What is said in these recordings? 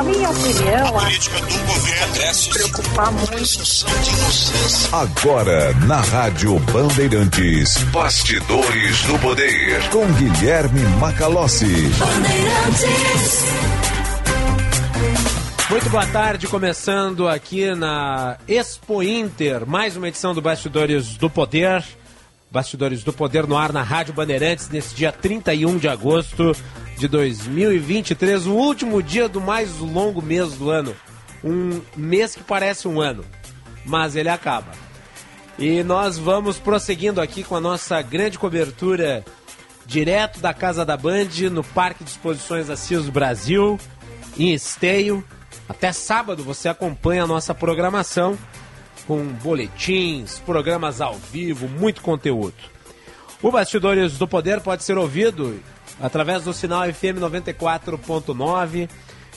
Na minha opinião, a política do governo se preocupar muito. Agora, na Rádio Bandeirantes, Bastidores do Poder, com Guilherme Macalossi. Bandeirantes. Muito boa tarde, começando aqui na Expo Inter, mais uma edição do Bastidores do Poder. Bastidores do Poder no ar na Rádio Bandeirantes, nesse dia 31 de agosto de 2023, o último dia do mais longo mês do ano. Um mês que parece um ano, mas ele acaba. E nós vamos prosseguindo aqui com a nossa grande cobertura direto da Casa da Band no Parque de Exposições Assis Brasil, em Esteio. Até sábado você acompanha a nossa programação com boletins, programas ao vivo, muito conteúdo. O Bastidores do Poder pode ser ouvido através do sinal FM 94.9,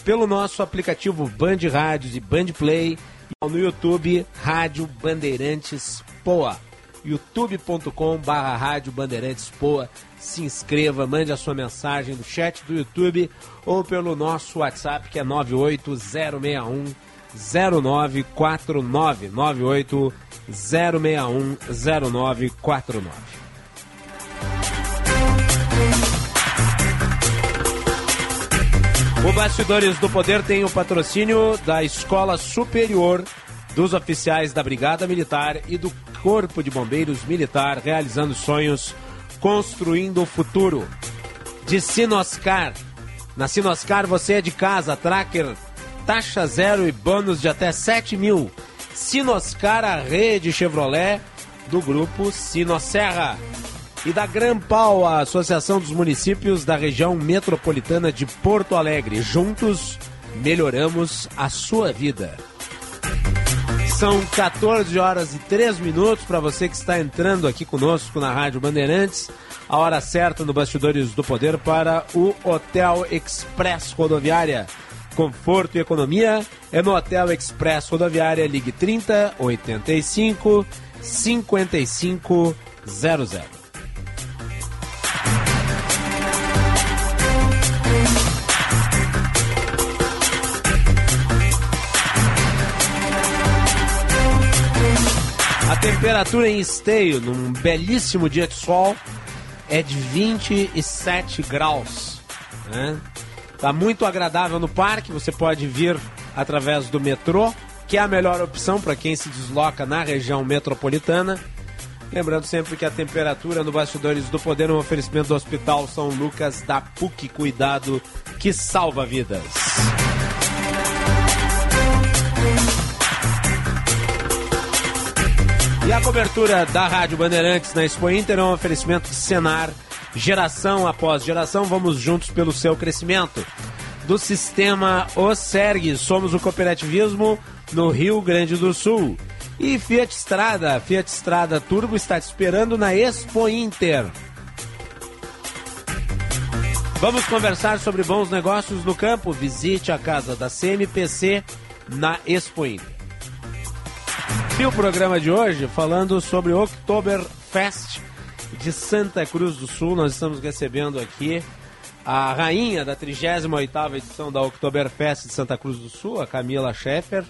pelo nosso aplicativo Band Rádios e Band Play, e no YouTube Rádio Bandeirantes Poa. youtube.com barra Rádio Bandeirantes Poa. Se inscreva, mande a sua mensagem no chat do YouTube ou pelo nosso WhatsApp que é 98061 0949 98 061 0949. O Bastidores do Poder tem o patrocínio da Escola Superior dos Oficiais da Brigada Militar e do Corpo de Bombeiros Militar, realizando sonhos, construindo o futuro. De Sinoscar. Na Sinoscar você é de casa, tracker, taxa zero e bônus de até 7 mil. Sinoscar, a rede Chevrolet do grupo Sinosserra e da Grampal, a Associação dos Municípios da Região Metropolitana de Porto Alegre. Juntos, melhoramos a sua vida. São 14 horas e 3 minutos para você que está entrando aqui conosco na Rádio Bandeirantes. A hora certa no Bastidores do Poder para o Hotel Express Rodoviária. Conforto e economia é no Hotel Express Rodoviária. Ligue 30 85 55 00. A temperatura em Esteio, num belíssimo dia de sol, é de 27 graus. Né? Tá muito agradável no parque, você pode vir através do metrô, que é a melhor opção para quem se desloca na região metropolitana. Lembrando sempre que a temperatura no Bastidores do Poder um oferecimento do Hospital São Lucas da PUC Cuidado que salva vidas. E a cobertura da Rádio Bandeirantes na Expo Inter é um oferecimento de Senar. Geração após geração, vamos juntos pelo seu crescimento. Do sistema OSERG, somos o cooperativismo no Rio Grande do Sul. E Fiat Strada, Fiat Strada Turbo está te esperando na Expo Inter. Vamos conversar sobre bons negócios no campo. Visite a casa da CMPC na Expo Inter. E o programa de hoje falando sobre Oktoberfest de Santa Cruz do Sul. Nós estamos recebendo aqui a rainha da 38ª edição da Oktoberfest de Santa Cruz do Sul, a Camila Schaeffer,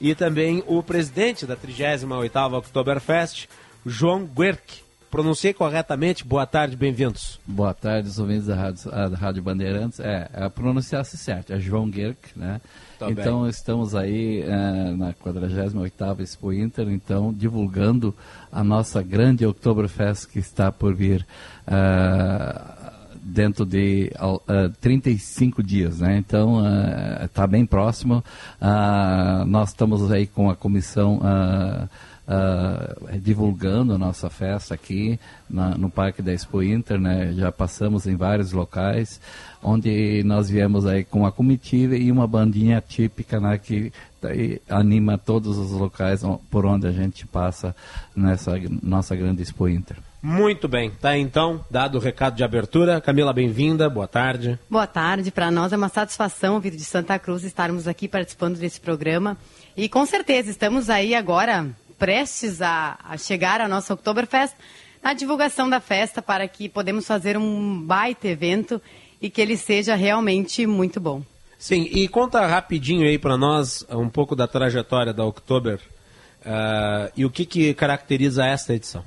e também o presidente da 38ª Oktoberfest, João Guerck. Pronunciei corretamente? Boa tarde, bem-vindos. Boa tarde, os ouvintes da Rádio, da Rádio Bandeirantes. É, é pronunciar-se certo, é João Guerck, né? Tá então bem. estamos aí é, na 48ª Expo Inter, então divulgando a nossa grande Oktoberfest que está por vir uh, dentro de uh, 35 dias, né? Então está uh, bem próximo. nós estamos aí com a comissão Uh, divulgando a nossa festa aqui na, no Parque da Expo Inter, né? Já passamos em vários locais, onde nós viemos aí com a comitiva e uma bandinha típica, né? Que anima todos os locais por onde a gente passa nessa nossa grande Expo Inter. Muito bem, tá então dado o recado de abertura. Camila, bem-vinda, boa tarde. Boa tarde, para nós é uma satisfação vir de Santa Cruz estarmos aqui participando desse programa. E com certeza estamos aí agora prestes a, a chegar a nossa Oktoberfest, na divulgação da festa para que podemos fazer um baita evento e que ele seja realmente muito bom. Sim, e conta rapidinho aí para nós um pouco da trajetória da Oktober uh, e o que, que caracteriza esta edição.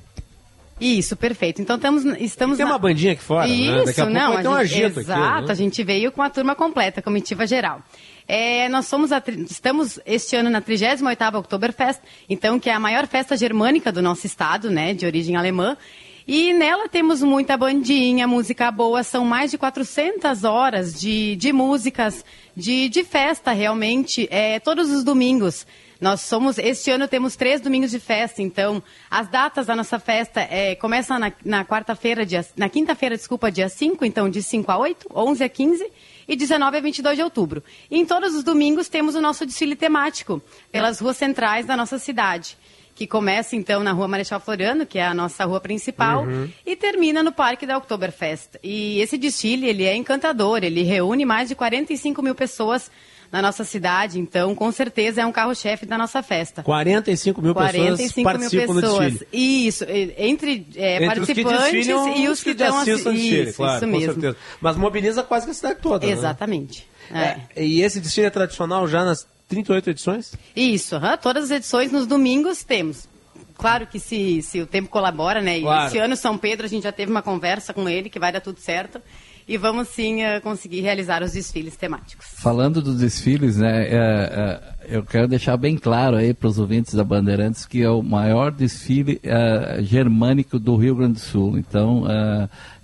Isso, perfeito. Então estamos, estamos Tem na... uma bandinha aqui fora, Isso, né? Daqui a pouco não, vai ter um agito exato, aqui. Né? a gente veio com a turma completa, a comitiva geral. É, nós somos a, estamos este ano na 38ª Oktoberfest, então que é a maior festa germânica do nosso estado, né, de origem alemã. E nela temos muita bandinha, música boa, são mais de 400 horas de, de músicas, de, de festa realmente, é, todos os domingos. Nós somos, este ano temos três domingos de festa, então as datas da nossa festa é, começam na, na quarta-feira, na quinta-feira, desculpa, dia 5, então de 5 a 8, 11 a 15 e 19 a 22 de outubro. E em todos os domingos temos o nosso desfile temático pelas ruas centrais da nossa cidade que começa então na Rua Marechal Floriano, que é a nossa rua principal, uhum. e termina no Parque da Oktoberfest. E esse desfile, ele é encantador, ele reúne mais de 45 mil pessoas na nossa cidade, então com certeza é um carro-chefe da nossa festa. 45 mil 45 pessoas participam mil pessoas. do desfile. Isso, entre, é, entre participantes os e os que, estão assistem ao desfile, isso, claro, isso mesmo. com certeza. Mas mobiliza quase que a cidade toda. Né? Exatamente. Né? É. É, e esse desfile é tradicional já nas 38 edições? Isso, uhum, todas as edições nos domingos temos. Claro que se, se o tempo colabora, né? Claro. Esse ano São Pedro a gente já teve uma conversa com ele que vai dar tudo certo e vamos sim uh, conseguir realizar os desfiles temáticos. Falando dos desfiles, né, é, é, eu quero deixar bem claro aí para os ouvintes da Bandeirantes que é o maior desfile é, germânico do Rio Grande do Sul. Então,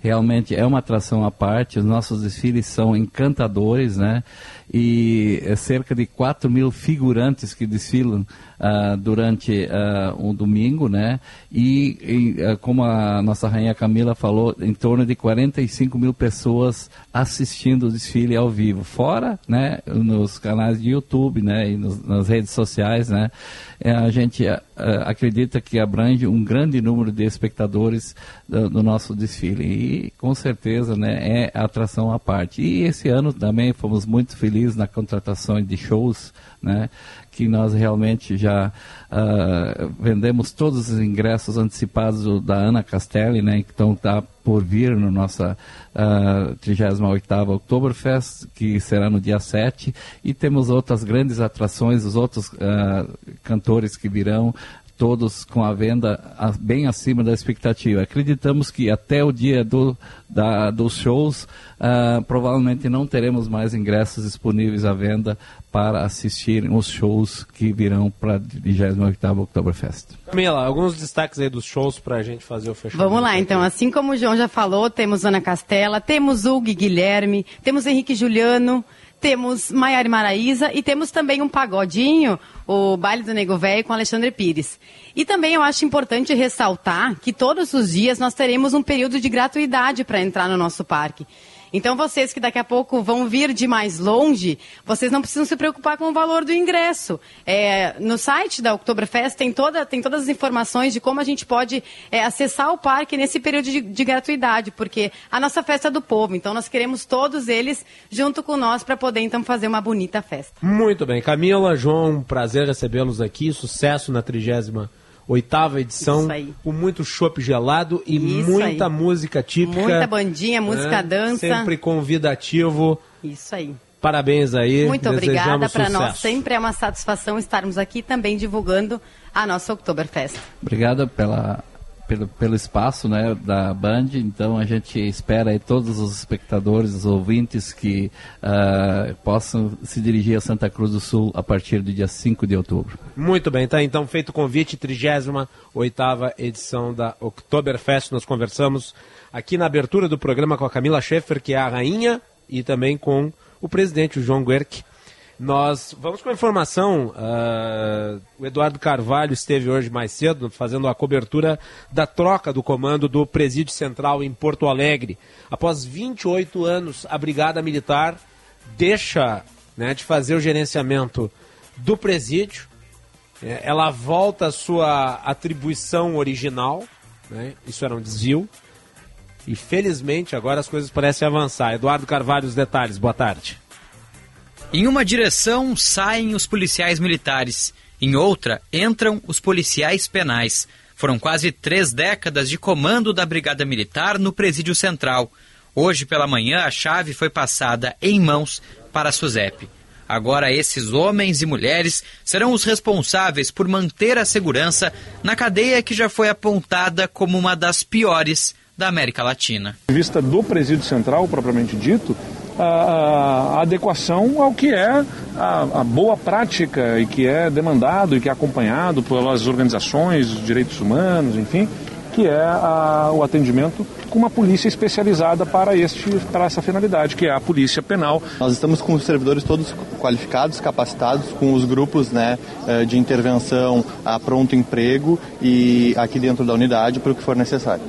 realmente é uma atração à parte. Os nossos desfiles são encantadores, né? E é cerca de 4 mil figurantes que desfilam uh, durante uh, um domingo, né? E, e uh, como a nossa rainha Camila falou, em torno de 45 mil pessoas assistindo o desfile ao vivo, fora, né? Nos canais de YouTube, né? E nos, nas redes sociais, né? É, a gente acredita que abrange um grande número de espectadores do, do nosso desfile e com certeza, né? É atração à parte. E esse ano também fomos muito felizes feliz na contratação de shows, né? Que nós realmente já uh, vendemos todos os ingressos antecipados do, da Ana Castelli, né? Então está por vir no nossa uh, 38ª Oktoberfest, que será no dia 7, e temos outras grandes atrações, os outros uh, cantores que virão, todos com a venda bem acima da expectativa. Acreditamos que até o dia do, da, dos shows, uh, provavelmente não teremos mais ingressos disponíveis à venda para assistir os shows que virão para a 28ª Oktoberfest. Camila, alguns destaques aí dos shows para a gente fazer o fechamento. Vamos lá, então. Assim como o João já falou, temos Ana Castela, temos Hugo Guilherme, temos Henrique Juliano, temos Maiara Maraíza e temos também um pagodinho, o Baile do Nego Velho com Alexandre Pires. E também eu acho importante ressaltar que todos os dias nós teremos um período de gratuidade para entrar no nosso parque. Então, vocês que daqui a pouco vão vir de mais longe, vocês não precisam se preocupar com o valor do ingresso. É, no site da Oktoberfest tem, toda, tem todas as informações de como a gente pode é, acessar o parque nesse período de, de, gratuidade, porque a nossa festa é do povo, então nós queremos todos eles junto com nós para poder então fazer uma bonita festa. Muito bem. Camila, João, prazer recebê-los aqui. Sucesso na trigésima oitava edição, com muito chopp gelado e Isso muita aí. música típica. Muita bandinha, música né? dança. Sempre convidativo. Isso aí. Parabéns aí. Muito obrigada. Para nós sempre é uma satisfação estarmos aqui também divulgando a nossa Oktoberfest. Obrigado pela pelo, pelo espaço né, da Band, então a gente espera aí todos os espectadores, os ouvintes que uh, possam se dirigir a Santa Cruz do Sul a partir do dia 5 de outubro. Muito bem, tá então feito o convite, 38 edição da Oktoberfest, nós conversamos aqui na abertura do programa com a Camila Schaeffer, que é a rainha, e também com o presidente, o João Guerck, nós vamos com a informação. Uh, o Eduardo Carvalho esteve hoje mais cedo fazendo a cobertura da troca do comando do Presídio Central em Porto Alegre. Após 28 anos, a Brigada Militar deixa né, de fazer o gerenciamento do presídio. É, ela volta à sua atribuição original. Né, isso era um desvio. E felizmente agora as coisas parecem avançar. Eduardo Carvalho, os detalhes. Boa tarde. Em uma direção saem os policiais militares, em outra entram os policiais penais. Foram quase três décadas de comando da Brigada Militar no Presídio Central. Hoje pela manhã, a chave foi passada em mãos para a SUSEP. Agora, esses homens e mulheres serão os responsáveis por manter a segurança na cadeia que já foi apontada como uma das piores da América Latina. Em vista do presídio central, propriamente dito, a, adequação ao que é a, a, boa prática e que é demandado e que é acompanhado pelas organizações direitos humanos, enfim, que é a, o atendimento com uma polícia especializada para, este, para essa finalidade, que é a polícia penal. Nós estamos com os servidores todos qualificados, capacitados, com os grupos né, eh, de intervenção a pronto emprego e aqui dentro da unidade para o que for necessário.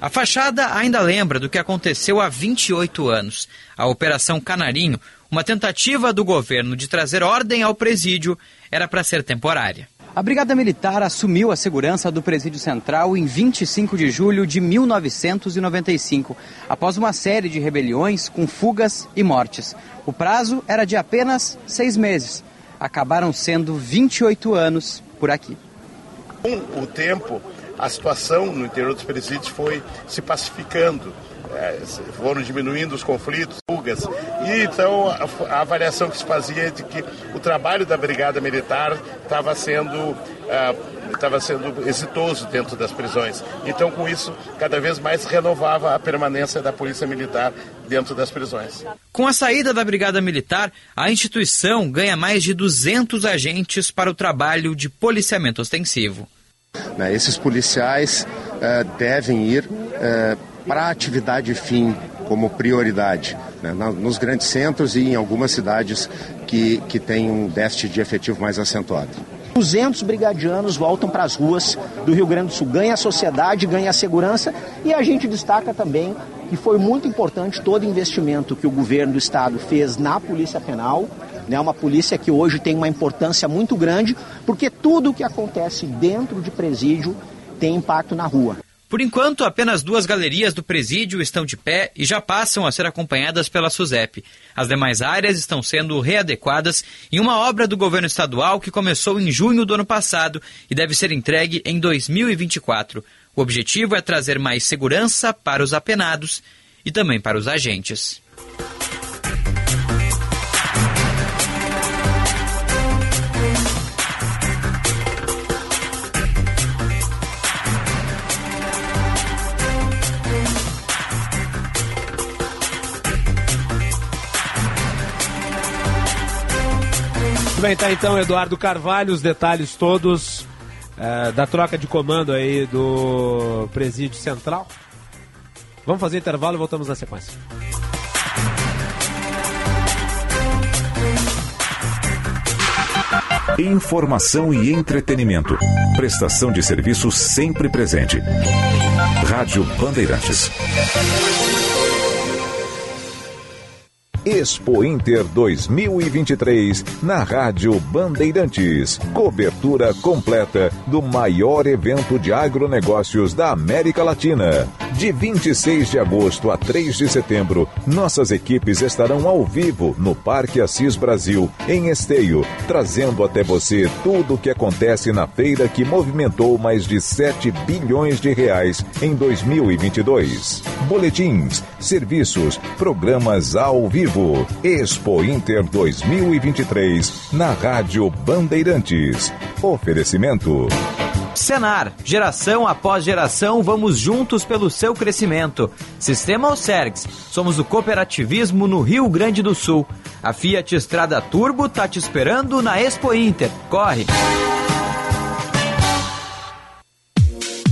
A fachada ainda lembra do que aconteceu há 28 anos. A Operação Canarinho, uma tentativa do governo de trazer ordem ao presídio, era para ser temporária. A Brigada Militar assumiu a segurança do Presídio Central em 25 de julho de 1995, após uma série de rebeliões com fugas e mortes. O prazo era de apenas seis meses. Acabaram sendo 28 anos por aqui. Com o tempo, a situação no interior dos presídios foi se pacificando é, foram diminuindo os conflitos, fugas. E então a, a, avaliação que se fazia é de que o trabalho da Brigada Militar estava sendo. estava é, sendo exitoso dentro das prisões. Então, com isso, cada vez mais renovava a permanência da Polícia Militar dentro das prisões. Com a saída da Brigada Militar, a instituição ganha mais de 200 agentes para o trabalho de policiamento ostensivo. Né, esses policiais uh, devem ir uh, para a atividade fim como prioridade, né, nos grandes centros e em algumas cidades que, que têm um déficit de efetivo mais acentuado. 200 brigadianos voltam para as ruas do Rio Grande do Sul. Ganha a sociedade, ganha a segurança e a gente destaca também que foi muito importante todo investimento que o governo do estado fez na Polícia Penal, né, uma polícia que hoje tem uma importância muito grande, porque tudo o que acontece dentro de presídio tem impacto na rua. Por enquanto, apenas duas galerias do presídio estão de pé e já passam a ser acompanhadas pela SUSEP. As demais áreas estão sendo readequadas em uma obra do governo estadual que começou em junho do ano passado e deve ser entregue em 2024. O objetivo é trazer mais segurança para os apenados e também para os agentes. Muito bem, tá então Eduardo Carvalho, os detalhes todos é, da troca de comando aí do Presídio Central. Vamos fazer intervalo e voltamos na sequência. Informação e entretenimento. Prestação de serviço sempre presente. Rádio Bandeirantes. Expo Inter 2023 na Rádio Bandeirantes. Cobertura completa do maior evento de agronegócios da América Latina. De 26 de agosto a 3 de setembro, nossas equipes estarão ao vivo no Parque Assis Brasil, em Esteio, trazendo até você tudo o que acontece na feira que movimentou mais de 7 bilhões de reais em 2022. Boletins, serviços, programas ao vivo Expo Inter 2023 na Rádio Bandeirantes. Oferecimento. Senar, geração após geração, vamos juntos pelo seu crescimento. Sistema Osergs, somos o cooperativismo no Rio Grande do Sul. A Fiat Estrada Turbo tá te esperando na Expo Inter. Corre!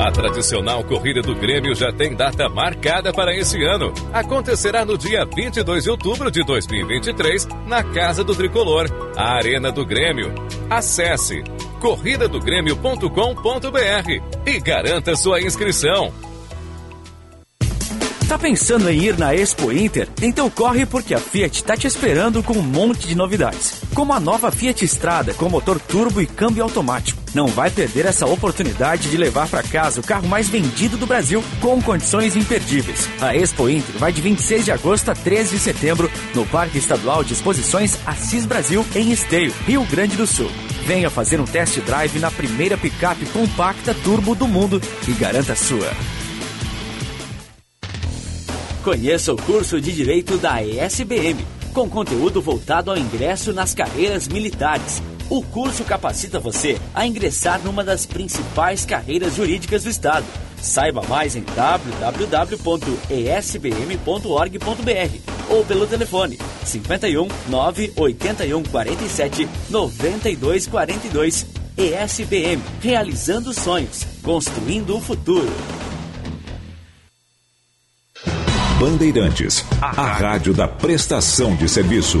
A tradicional corrida do Grêmio já tem data marcada para esse ano. Acontecerá no dia 22 de outubro de 2023, na Casa do Tricolor, a Arena do Grêmio. Acesse corridadogrêmio.com.br e garanta sua inscrição. Tá pensando em ir na Expo Inter? Então corre porque a Fiat tá te esperando com um monte de novidades. Como a nova Fiat Strada com motor turbo e câmbio automático. Não vai perder essa oportunidade de levar para casa o carro mais vendido do Brasil com condições imperdíveis. A Expo Inter vai de 26 de agosto a 13 de setembro no Parque Estadual de Exposições Assis Brasil em Esteio, Rio Grande do Sul. Venha fazer um test drive na primeira picape compacta turbo do mundo e garanta a sua. Conheça o curso de Direito da ESBM, com conteúdo voltado ao ingresso nas carreiras militares. O curso capacita você a ingressar numa das principais carreiras jurídicas do Estado. Saiba mais em www.esbm.org.br ou pelo telefone 51 981 47 92 42. ESBM, realizando sonhos, construindo o futuro. Bandeirantes, a rádio da prestação de serviço.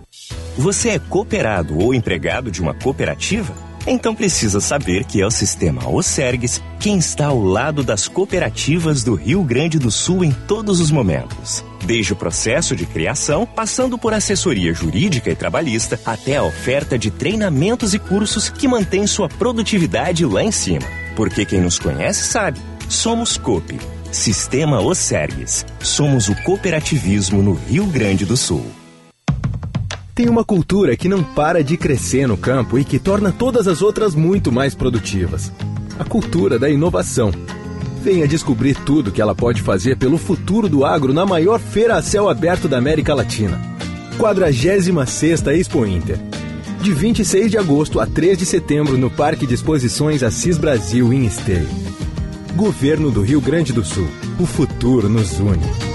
Você é cooperado ou empregado de uma cooperativa? Então precisa saber que é o sistema Osergues quem está ao lado das cooperativas do Rio Grande do Sul em todos os momentos. Desde o processo de criação, passando por assessoria jurídica e trabalhista, até a oferta de treinamentos e cursos que mantém sua produtividade lá em cima. Porque quem nos conhece sabe, somos COP. Sistema Osergues. Somos o cooperativismo no Rio Grande do Sul. Tem uma cultura que não para de crescer no campo e que torna todas as outras muito mais produtivas. A cultura da inovação. Venha descobrir tudo que ela pode fazer pelo futuro do agro na maior feira a céu aberto da América Latina. 46 Expo Inter. De 26 de agosto a 3 de setembro no Parque de Exposições Assis Brasil em Esteio. Governo do Rio Grande do Sul. O futuro nos une.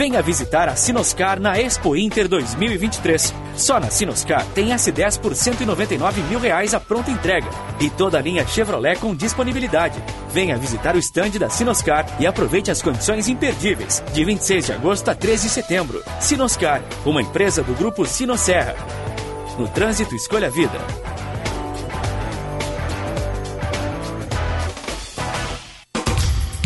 Venha visitar a Sinoscar na Expo Inter 2023. Só na Sinoscar tem S10 por 199 mil reais a pronta entrega e toda a linha Chevrolet com disponibilidade. Venha visitar o estande da Sinoscar e aproveite as condições imperdíveis de 26 de agosto a 13 de setembro. Sinoscar, uma empresa do grupo Sinosserra. No trânsito, escolha a vida.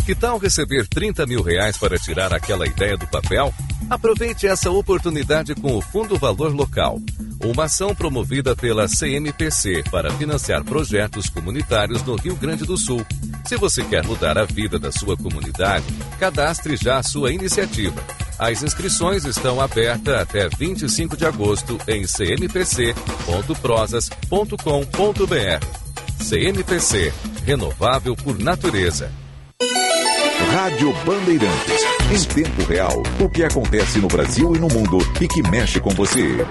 Que tal receber 30 mil reais para tirar aquela ideia do papel? Aproveite essa oportunidade com o Fundo Valor Local, uma ação promovida pela CMPC para financiar projetos comunitários no Rio Grande do Sul. Se você quer mudar a vida da sua comunidade, cadastre já a sua iniciativa. As inscrições estão abertas até 25 de agosto em cmpc.prosas.com.br. CMPC Renovável por Natureza. Rádio Bandeirantes. Em tempo real, o que acontece no Brasil e no mundo e que mexe com você.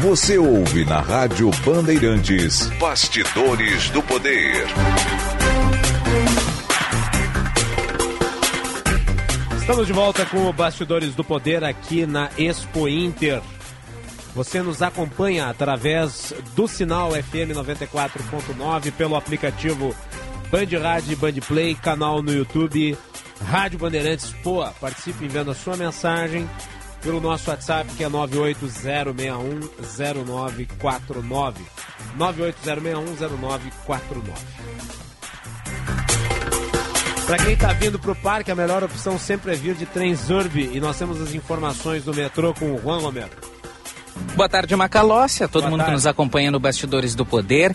Você ouve na Rádio Bandeirantes Bastidores do Poder. Estamos de volta com o Bastidores do Poder aqui na Expo Inter. Você nos acompanha através do sinal FM 94.9 pelo aplicativo Band Rádio Band Play, canal no YouTube Rádio Bandeirantes Poa. Participe enviando a sua mensagem pelo nosso WhatsApp que é 980610949. 980610949. Para quem está vindo para o parque, a melhor opção sempre é vir de trem Zurb e nós temos as informações do metrô com o Juan Romero. Boa tarde, Macalócia. Todo Boa mundo tarde. que nos acompanha no Bastidores do Poder.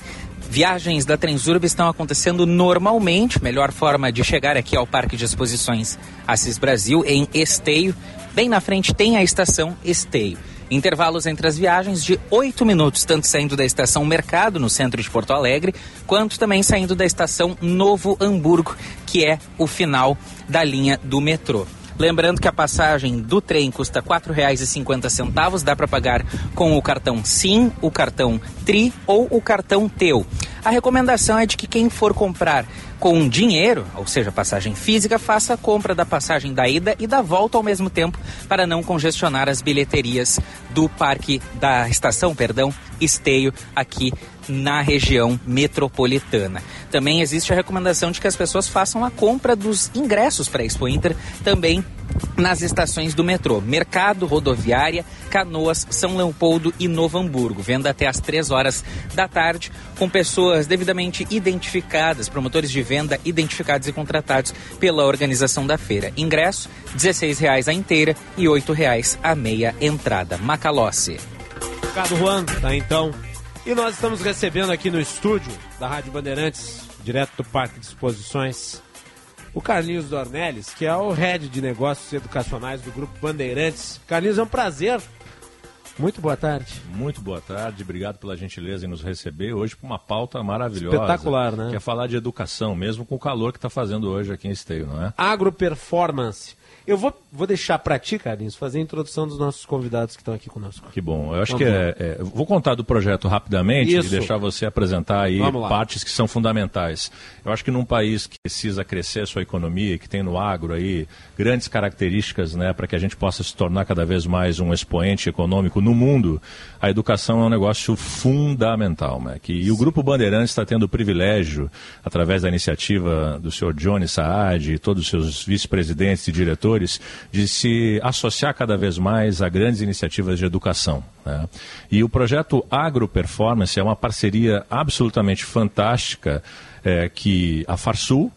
Viagens da Transurb estão acontecendo normalmente. Melhor forma de chegar aqui ao Parque de Exposições Assis Brasil, em Esteio. Bem na frente tem a estação Esteio. Intervalos entre as viagens de oito minutos, tanto saindo da estação Mercado, no centro de Porto Alegre, quanto também saindo da estação Novo Hamburgo, que é o final da linha do metrô. Lembrando que a passagem do trem custa R$ 4,50, dá para pagar com o cartão SIM, o cartão TRI ou o cartão TEU. A recomendação é de que quem for comprar com dinheiro, ou seja, passagem física, faça a compra da passagem da ida e da volta ao mesmo tempo para não congestionar as bilheterias do parque da estação, perdão, Esteio aqui na região metropolitana. Também existe a recomendação de que as pessoas façam a compra dos ingressos para a Expo Inter também nas estações do metrô Mercado, Rodoviária, Canoas, São Leopoldo e Novo Hamburgo. Venda até às 3 horas da tarde, com pessoas devidamente identificadas, promotores de venda identificados e contratados pela organização da feira. Ingresso, R$ 16,00 a inteira e R$ 8,00 a meia entrada. Macalossi. Ricardo Juan, tá então. E nós estamos recebendo aqui no estúdio da Rádio Bandeirantes, direto do Parque de Exposições, o Carlinhos Dornelles, que é o head de negócios educacionais do Grupo Bandeirantes. Carlinhos, é um prazer. Muito boa tarde. Muito boa tarde, obrigado pela gentileza em nos receber hoje para uma pauta maravilhosa. Espetacular, né? Que é falar de educação, mesmo com o calor que está fazendo hoje aqui em Esteio, não é? Agroperformance. Eu vou, vou deixar para ti, Carlinhos, fazer a introdução dos nossos convidados que estão aqui conosco. Que bom. Eu acho Vamos que é, é, Vou contar do projeto rapidamente Isso. e deixar você apresentar aí partes que são fundamentais. Eu acho que num país que precisa crescer a sua economia, que tem no agro aí grandes características né, para que a gente possa se tornar cada vez mais um expoente econômico no mundo, a educação é um negócio fundamental. Né, que, e o Grupo Bandeirantes está tendo o privilégio, através da iniciativa do senhor Johnny Saad e todos os seus vice-presidentes e diretores, de se associar cada vez mais a grandes iniciativas de educação. Né? E o projeto Agro Performance é uma parceria absolutamente fantástica é, que a Farsul,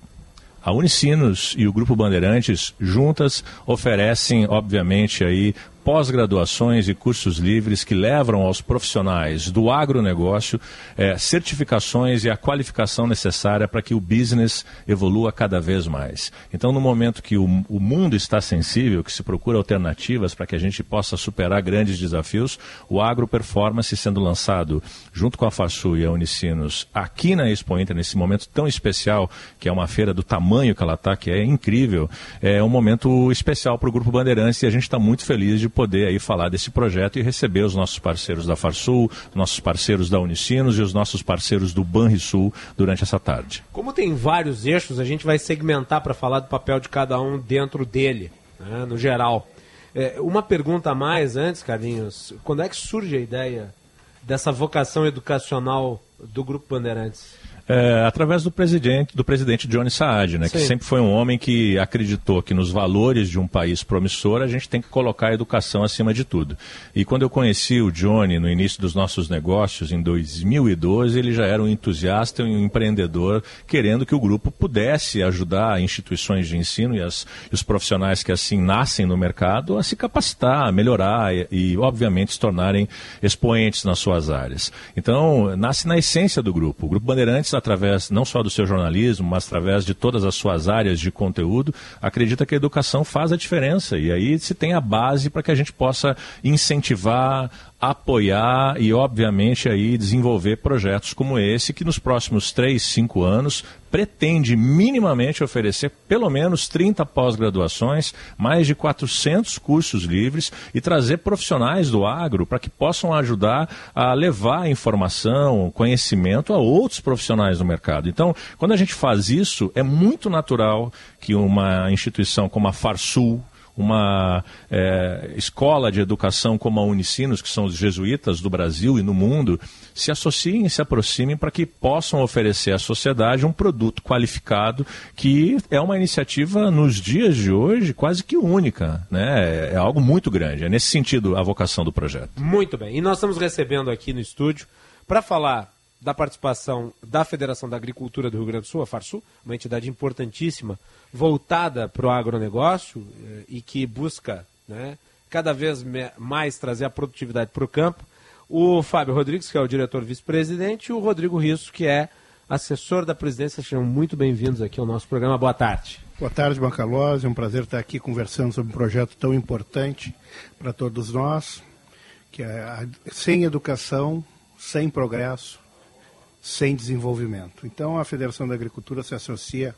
a Unicinos e o Grupo Bandeirantes juntas oferecem, obviamente, aí pós-graduações e cursos livres que levam aos profissionais do agronegócio é, certificações e a qualificação necessária para que o business evolua cada vez mais. Então, no momento que o, o mundo está sensível, que se procura alternativas para que a gente possa superar grandes desafios, o Agro Performance sendo lançado junto com a Farsul e a Unicinos aqui na Expo Inter, nesse momento tão especial, que é uma feira do tamanho que ela está, que é incrível, é um momento especial para o Grupo Bandeirantes e a gente está muito feliz de poder aí falar desse projeto e receber os nossos parceiros da Farsul, nossos parceiros da Unicinos e os nossos parceiros do Banrisul durante essa tarde. Como tem vários eixos, a gente vai segmentar para falar do papel de cada um dentro dele, né, no geral. É, uma pergunta a mais antes, Carlinhos. Quando é que surge a ideia dessa vocação educacional do Grupo Bandeirantes? É, através do presidente, do presidente Johnny Saad, né, que sempre foi um homem que acreditou que nos valores de um país promissor a gente tem que colocar a educação acima de tudo. E quando eu conheci o Johnny no início dos nossos negócios, em 2012, ele já era um entusiasta e um empreendedor querendo que o grupo pudesse ajudar instituições de ensino e, as, e os profissionais que assim nascem no mercado a se capacitar, a melhorar e, e, obviamente, se tornarem expoentes nas suas áreas. Então, nasce na essência do grupo. O Grupo Bandeirantes através não só do seu jornalismo, mas através de todas as suas áreas de conteúdo, acredita que a educação faz a diferença. E aí se tem a base para que a gente possa incentivar, apoiar e, obviamente, aí desenvolver projetos como esse, que nos próximos 3, 5 anos pretende minimamente oferecer pelo menos 30 pós-graduações, mais de 400 cursos livres e trazer profissionais do agro para que possam ajudar a levar informação, conhecimento a outros profissionais do mercado. Então, quando a gente faz isso, é muito natural que uma instituição como a Farsul, uma é, escola de educação como a Unicinos, que são os jesuítas do Brasil e no mundo, se associem e se aproximem para que possam oferecer à sociedade um produto qualificado que é uma iniciativa nos dias de hoje quase que única, né? É algo muito grande. É nesse sentido a vocação do projeto. Muito bem. E nós estamos recebendo aqui no estúdio para falar da participação da Federação da Agricultura do Rio Grande do Sul, a Farsul, uma entidade importantíssima, voltada para o agronegócio eh, e que busca né, cada vez mais trazer a produtividade para o campo. O Fábio Rodrigues, que é o diretor vice-presidente, e o Rodrigo Risso, que é assessor da presidência. Sejam muito bem-vindos aqui ao nosso programa. Boa tarde. Boa tarde, Bancalose. É um prazer estar aqui conversando sobre um projeto tão importante para todos nós, que é sem educação, sem progresso, sem desenvolvimento. Então, a Federação da Agricultura se associa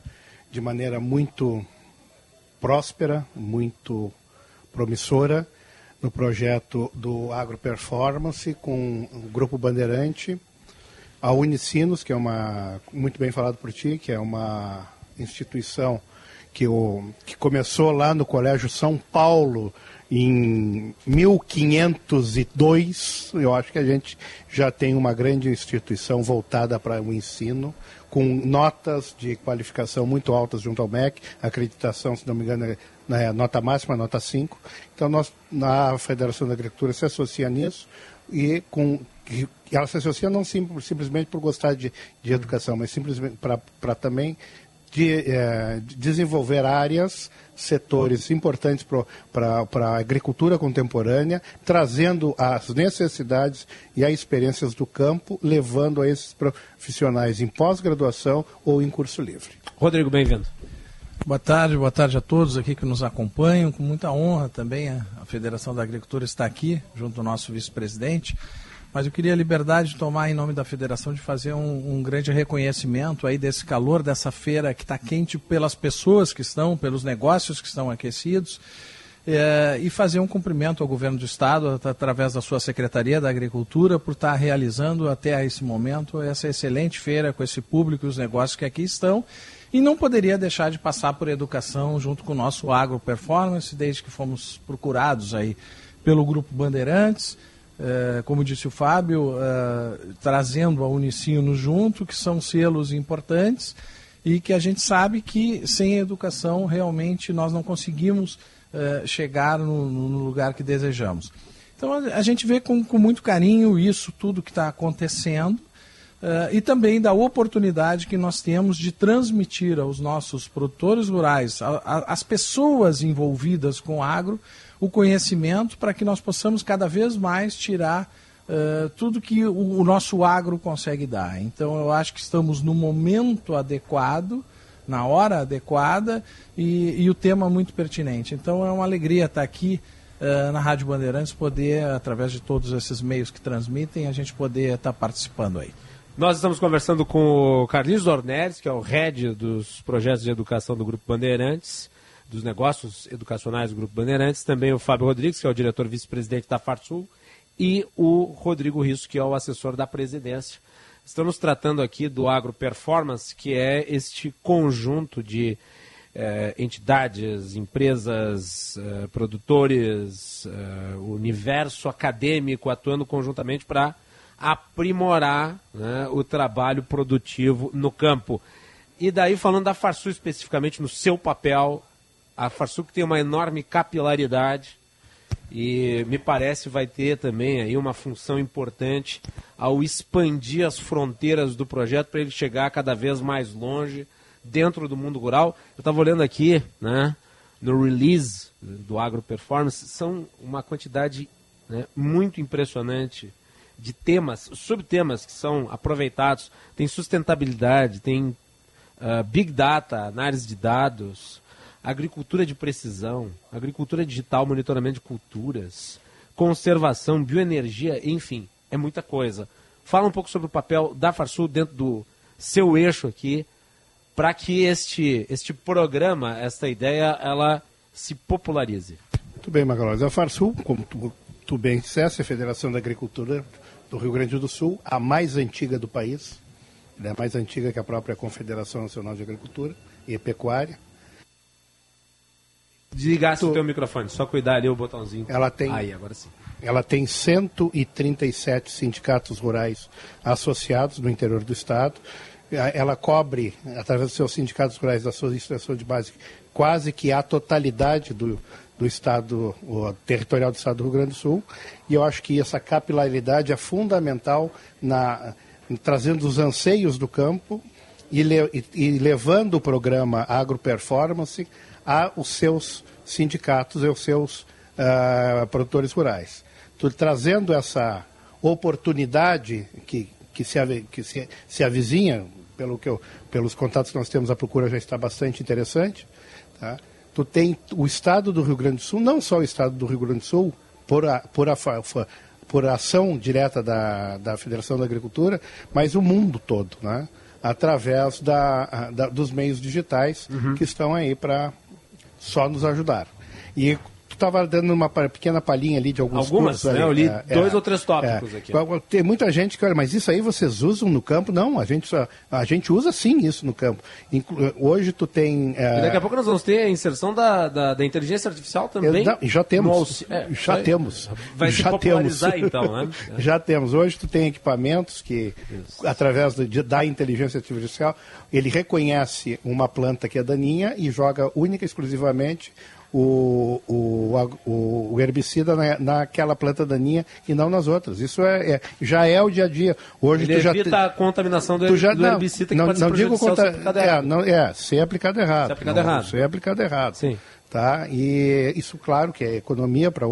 de maneira muito próspera, muito promissora no projeto do Agro Performance com o Grupo Bandeirante, a Unicinos, que é uma, muito bem falado por ti, que é uma instituição que, o, que começou lá no Colégio São Paulo em 1502. Eu acho que a gente já tem uma grande instituição voltada para o ensino, com notas de qualificação muito altas junto ao MEC, acreditação, se não me engano, é nota máxima, nota 5. Então, nós, na Federação da Agricultura, se associa nisso e com ela se associa não sim, simplesmente por gostar de, de educação, mas simplesmente para também de, é, de desenvolver áreas, setores importantes para a agricultura contemporânea, trazendo as necessidades e as experiências do campo, levando a esses profissionais em pós-graduação ou em curso livre. Rodrigo, bem-vindo. Boa tarde, boa tarde a todos aqui que nos acompanham. Com muita honra também a, a Federação da Agricultura está aqui, junto ao nosso vice-presidente. Mas eu queria a liberdade de tomar em nome da Federação de fazer um, um grande reconhecimento aí desse calor dessa feira que está quente pelas pessoas que estão, pelos negócios que estão aquecidos. É, e fazer um cumprimento ao governo do estado através da sua secretaria da agricultura por estar realizando até esse momento essa excelente feira com esse público e os negócios que aqui estão e não poderia deixar de passar por educação junto com o nosso agro performance, desde que fomos procurados aí pelo Grupo Bandeirantes, como disse o Fábio, eh, trazendo a Unicino junto, que são selos importantes e que a gente sabe que sem educação realmente nós não conseguimos eh, chegar no, no, lugar que desejamos. Então a, gente vê com, com muito carinho isso tudo que está acontecendo e também da oportunidade que nós temos de transmitir aos nossos produtores rurais, as pessoas envolvidas com o agro, o conhecimento para que nós possamos cada vez mais tirar uh, tudo que o, o, nosso agro consegue dar. Então eu acho que estamos no momento adequado, na hora adequada e, e o tema muito pertinente. Então é uma alegria estar aqui uh, na Rádio Bandeirantes, poder, através de todos esses meios que transmitem, a gente poder estar participando aí. Nós estamos conversando com o Carlinhos Dornelles, que é o head dos projetos de educação do Grupo Bandeirantes, dos negócios educacionais do Grupo Bandeirantes, também o Fábio Rodrigues, que é o diretor vice-presidente da Farsul, e o Rodrigo Risso, que é o assessor da presidência. Estamos tratando aqui do Agro Performance, que é este conjunto de eh, entidades, empresas, eh, produtores, eh, universo acadêmico atuando conjuntamente para aprimorar né, o trabalho produtivo no campo. E daí, falando da Farsul especificamente, no seu papel, a Farsul que tem uma enorme capilaridade e me parece vai ter também aí uma função importante ao expandir as fronteiras do projeto para ele chegar cada vez mais longe dentro do mundo rural. Eu estava olhando aqui, né, no release do Agro Performance, são uma quantidade né, muito impressionante de temas, subtemas que são aproveitados. Tem sustentabilidade, tem uh, big data, análise de dados, agricultura de precisão, agricultura digital, monitoramento de culturas, conservação, bioenergia, enfim, é muita coisa. Fala um pouco sobre o papel da Farsul dentro do seu eixo aqui, para que este, este programa, esta ideia, ela se popularize. Muito bem, Magalhães. A Farsul, como tu, tu bem disseste, a Federação da Agricultura do Rio Grande do Sul, a mais antiga do país, é mais antiga que a própria Confederação Nacional de Agricultura e Pecuária. Desligasse o teu microfone, só cuidar ali o botãozinho. Ela tem, Aí, agora sim. Ela tem 137 sindicatos rurais associados no interior do estado. Ela cobre, através dos seus sindicatos rurais, da sua instituição de base, quase que a totalidade do, do estado, o territorial do estado do Rio Grande do Sul, e eu acho que essa capilaridade é fundamental na trazendo os anseios do campo e, le, e, e levando o programa Agro Performance aos seus sindicatos e aos seus uh, produtores rurais. trazendo essa oportunidade que, que, se, que se, se avizinha, pelo que eu, pelos contatos que nós temos, a procura já está bastante interessante. Tá? tu tem o estado do Rio Grande do Sul, não só o estado do Rio Grande do Sul, por, a, por, a, por a ação direta da, da Federação da Agricultura, mas o mundo todo, né? através da, da dos meios digitais uhum. que estão aí para só nos ajudaram. E tu estava dando uma pequena palhinha ali de alguns Algumas, né? ali. Eu li É, dois é, ou três tópicos é. aqui. Tem muita gente que olha, mas isso aí vocês usam no campo? Não, a gente, a gente usa sim isso no campo. Inclu- hoje tu tem... é, daqui a pouco nós vamos ter a inserção da, da, da inteligência artificial também. Não, já temos. é, já vai- temos. Vai se já popularizar temos. então, né? já temos. Hoje tu tem equipamentos que, através do- da inteligência artificial, ele reconhece uma planta que é daninha e joga única e exclusivamente o, o, o- o herbicida na, naquela planta daninha e não nas outras. Isso é, é- já é o dia a dia. Hoje Ele tu já evita te- a contaminação do, já, do não, herbicida que não, pode não ser digo se aplicado é, errado. não, é, ser aplicado errado. Ser aplicado Não, errado. Ser aplicado errado. Sim. Tá? E isso, claro, que é economia para,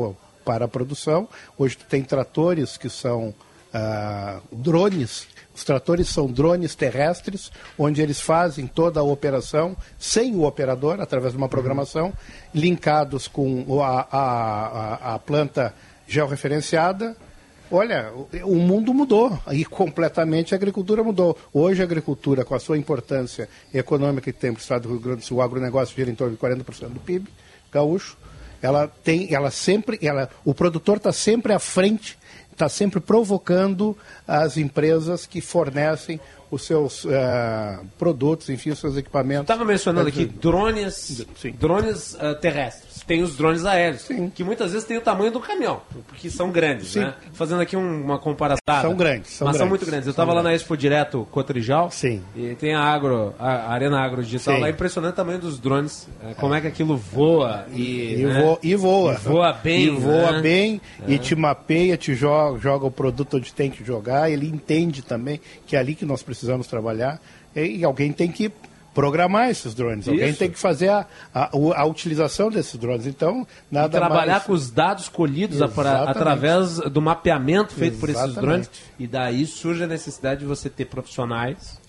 para a produção. Hoje tu tem tratores que são ah, drones. Os tratores são drones terrestres, onde eles fazem toda a operação sem o operador, através de uma programação, linkados com a, a, a, planta georreferenciada, Olha, o- o mundo mudou e completamente a agricultura mudou. Hoje a agricultura, com a sua importância econômica que tem para o estado do Rio Grande do Sul, o agronegócio gira em torno de 40% do PIB gaúcho. Ela tem, ela sempre, ela, o produtor está sempre à frente, está sempre provocando as empresas que fornecem os seus eh, produtos, enfim, os seus equipamentos. Estava mencionando aqui drones, drones ah, terrestres. Tem os drones aéreos, que muitas vezes têm o tamanho do caminhão, porque são grandes, Sim. né? Fazendo aqui um- uma comparação. São grandes, são mas são grandes, muito grandes. Eu são estava lá na. Expo Direto Cotrijal. Sim. E tem a Agro, a Arena Agro Digital Sim. lá, é impressionante o tamanho dos drones, eh, como é que aquilo voa e, E, né? voa, e voa. E voa bem, E voa né? bem, É. e te mapeia, te joga, joga o produto onde tem que jogar. Ele entende também que é ali que nós precisamos trabalhar. E alguém tem que programar esses drones. Alguém Isso. tem que fazer a, a, a utilização desses drones. Então, E nada trabalhar mais... com os dados colhidos Exatamente. através do mapeamento feito por esses Exatamente. drones. E daí surge a necessidade de você ter profissionais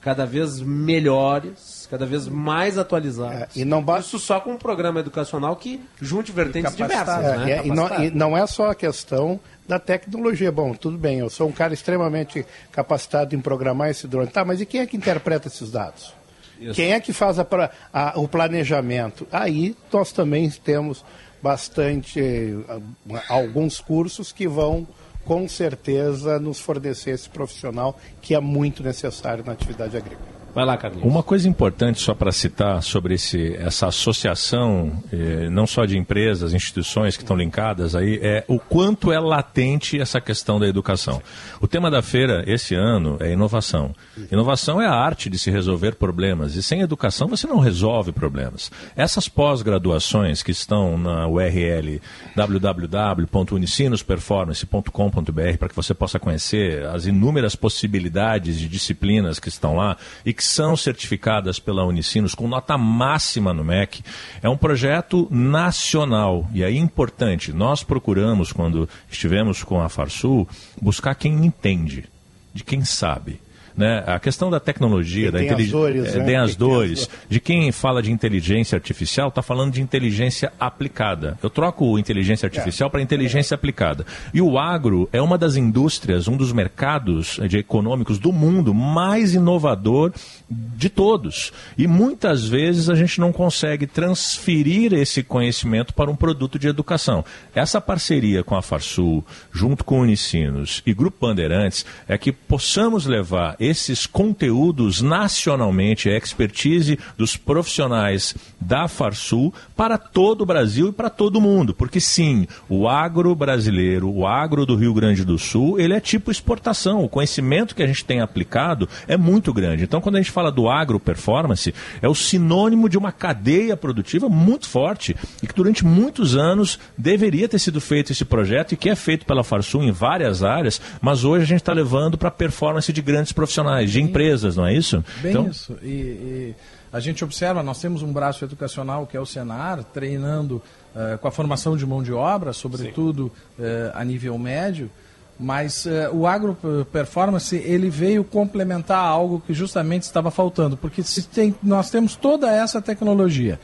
cada vez melhores, cada vez mais atualizados. É, e não Isso só com um programa educacional que junte vertentes diversas. É, né? é, e, não, e não é só a questão da tecnologia. Bom, tudo bem, eu sou um cara extremamente capacitado em programar esse drone. Tá, mas e quem é que interpreta esses dados? Isso. Quem é que faz a a- o planejamento? Aí nós também temos bastante, eh, alguns cursos que vão com certeza nos fornecer esse profissional que é muito necessário na atividade agrícola. Vai lá, Carlinhos. Uma coisa importante só para citar sobre esse, essa associação, eh, não só de empresas, instituições que estão linkadas aí, é o quanto é latente essa questão da educação. O tema da feira esse ano é inovação. Inovação é a arte de se resolver problemas e sem educação você não resolve problemas. Essas pós-graduações que estão na URL www.unicinosperformance.com.br para que você possa conhecer as inúmeras possibilidades de disciplinas que estão lá e que são certificadas pela Unicinos com nota máxima no MEC, é um projeto nacional. E é importante, nós procuramos, quando estivemos com a Farsul, buscar quem entende, de quem sabe. Né? A questão da tecnologia, da inteligência. né? tem as tem as dores. De quem fala de inteligência artificial, está falando de inteligência aplicada. Eu troco inteligência artificial para inteligência aplicada. E o agro é uma das indústrias, um dos mercados eh, de econômicos do mundo mais inovador de todos. E muitas vezes a gente não consegue transferir esse conhecimento para um produto de educação. Essa parceria com a Farsul, junto com o Unicinos e Grupo Bandeirantes, é que possamos levar esses conteúdos nacionalmente, a expertise dos profissionais da Farsul para todo o Brasil e para todo mundo. Porque sim, o agro brasileiro, o agro do Rio Grande do Sul, ele é tipo exportação. O conhecimento que a gente tem aplicado é muito grande. Então, quando a gente fala do agro performance, é o sinônimo de uma cadeia produtiva muito forte e que durante muitos anos deveria ter sido feito esse projeto e que é feito pela Farsul em várias áreas, mas hoje a gente está levando para performance de grandes profissionais, de empresas, não é isso? Bem então, isso. E, e a gente observa, nós temos um braço educacional que é o Senar, treinando eh, com a formação de mão de obra, sobretudo eh, a nível médio, mas eh, o agro performance ele veio complementar algo que justamente estava faltando, porque se tem, nós temos toda essa tecnologia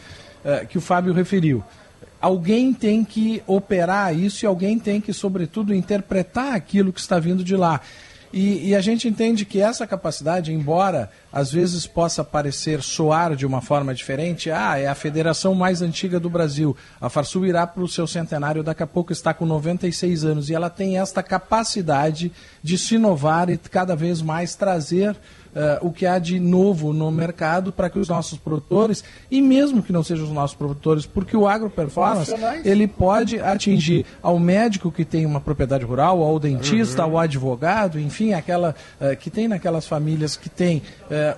eh, que o Fábio referiu. Alguém tem que operar isso e alguém tem que, sobretudo, interpretar aquilo que está vindo de lá. E, e, a gente entende que essa capacidade, embora às vezes possa parecer soar de uma forma diferente, ah, é a federação mais antiga do Brasil. A Farsul irá para o seu centenário, daqui a pouco está com 96 anos, e ela tem esta capacidade de se inovar e cada vez mais trazer uh, o que há de novo no mercado para que os nossos produtores, e mesmo que não sejam os nossos produtores, porque o agroperformance, ele pode atingir ao médico que tem uma propriedade rural, ao dentista, uhum. ao advogado, enfim, aquela uh, que tem naquelas famílias que tem uh,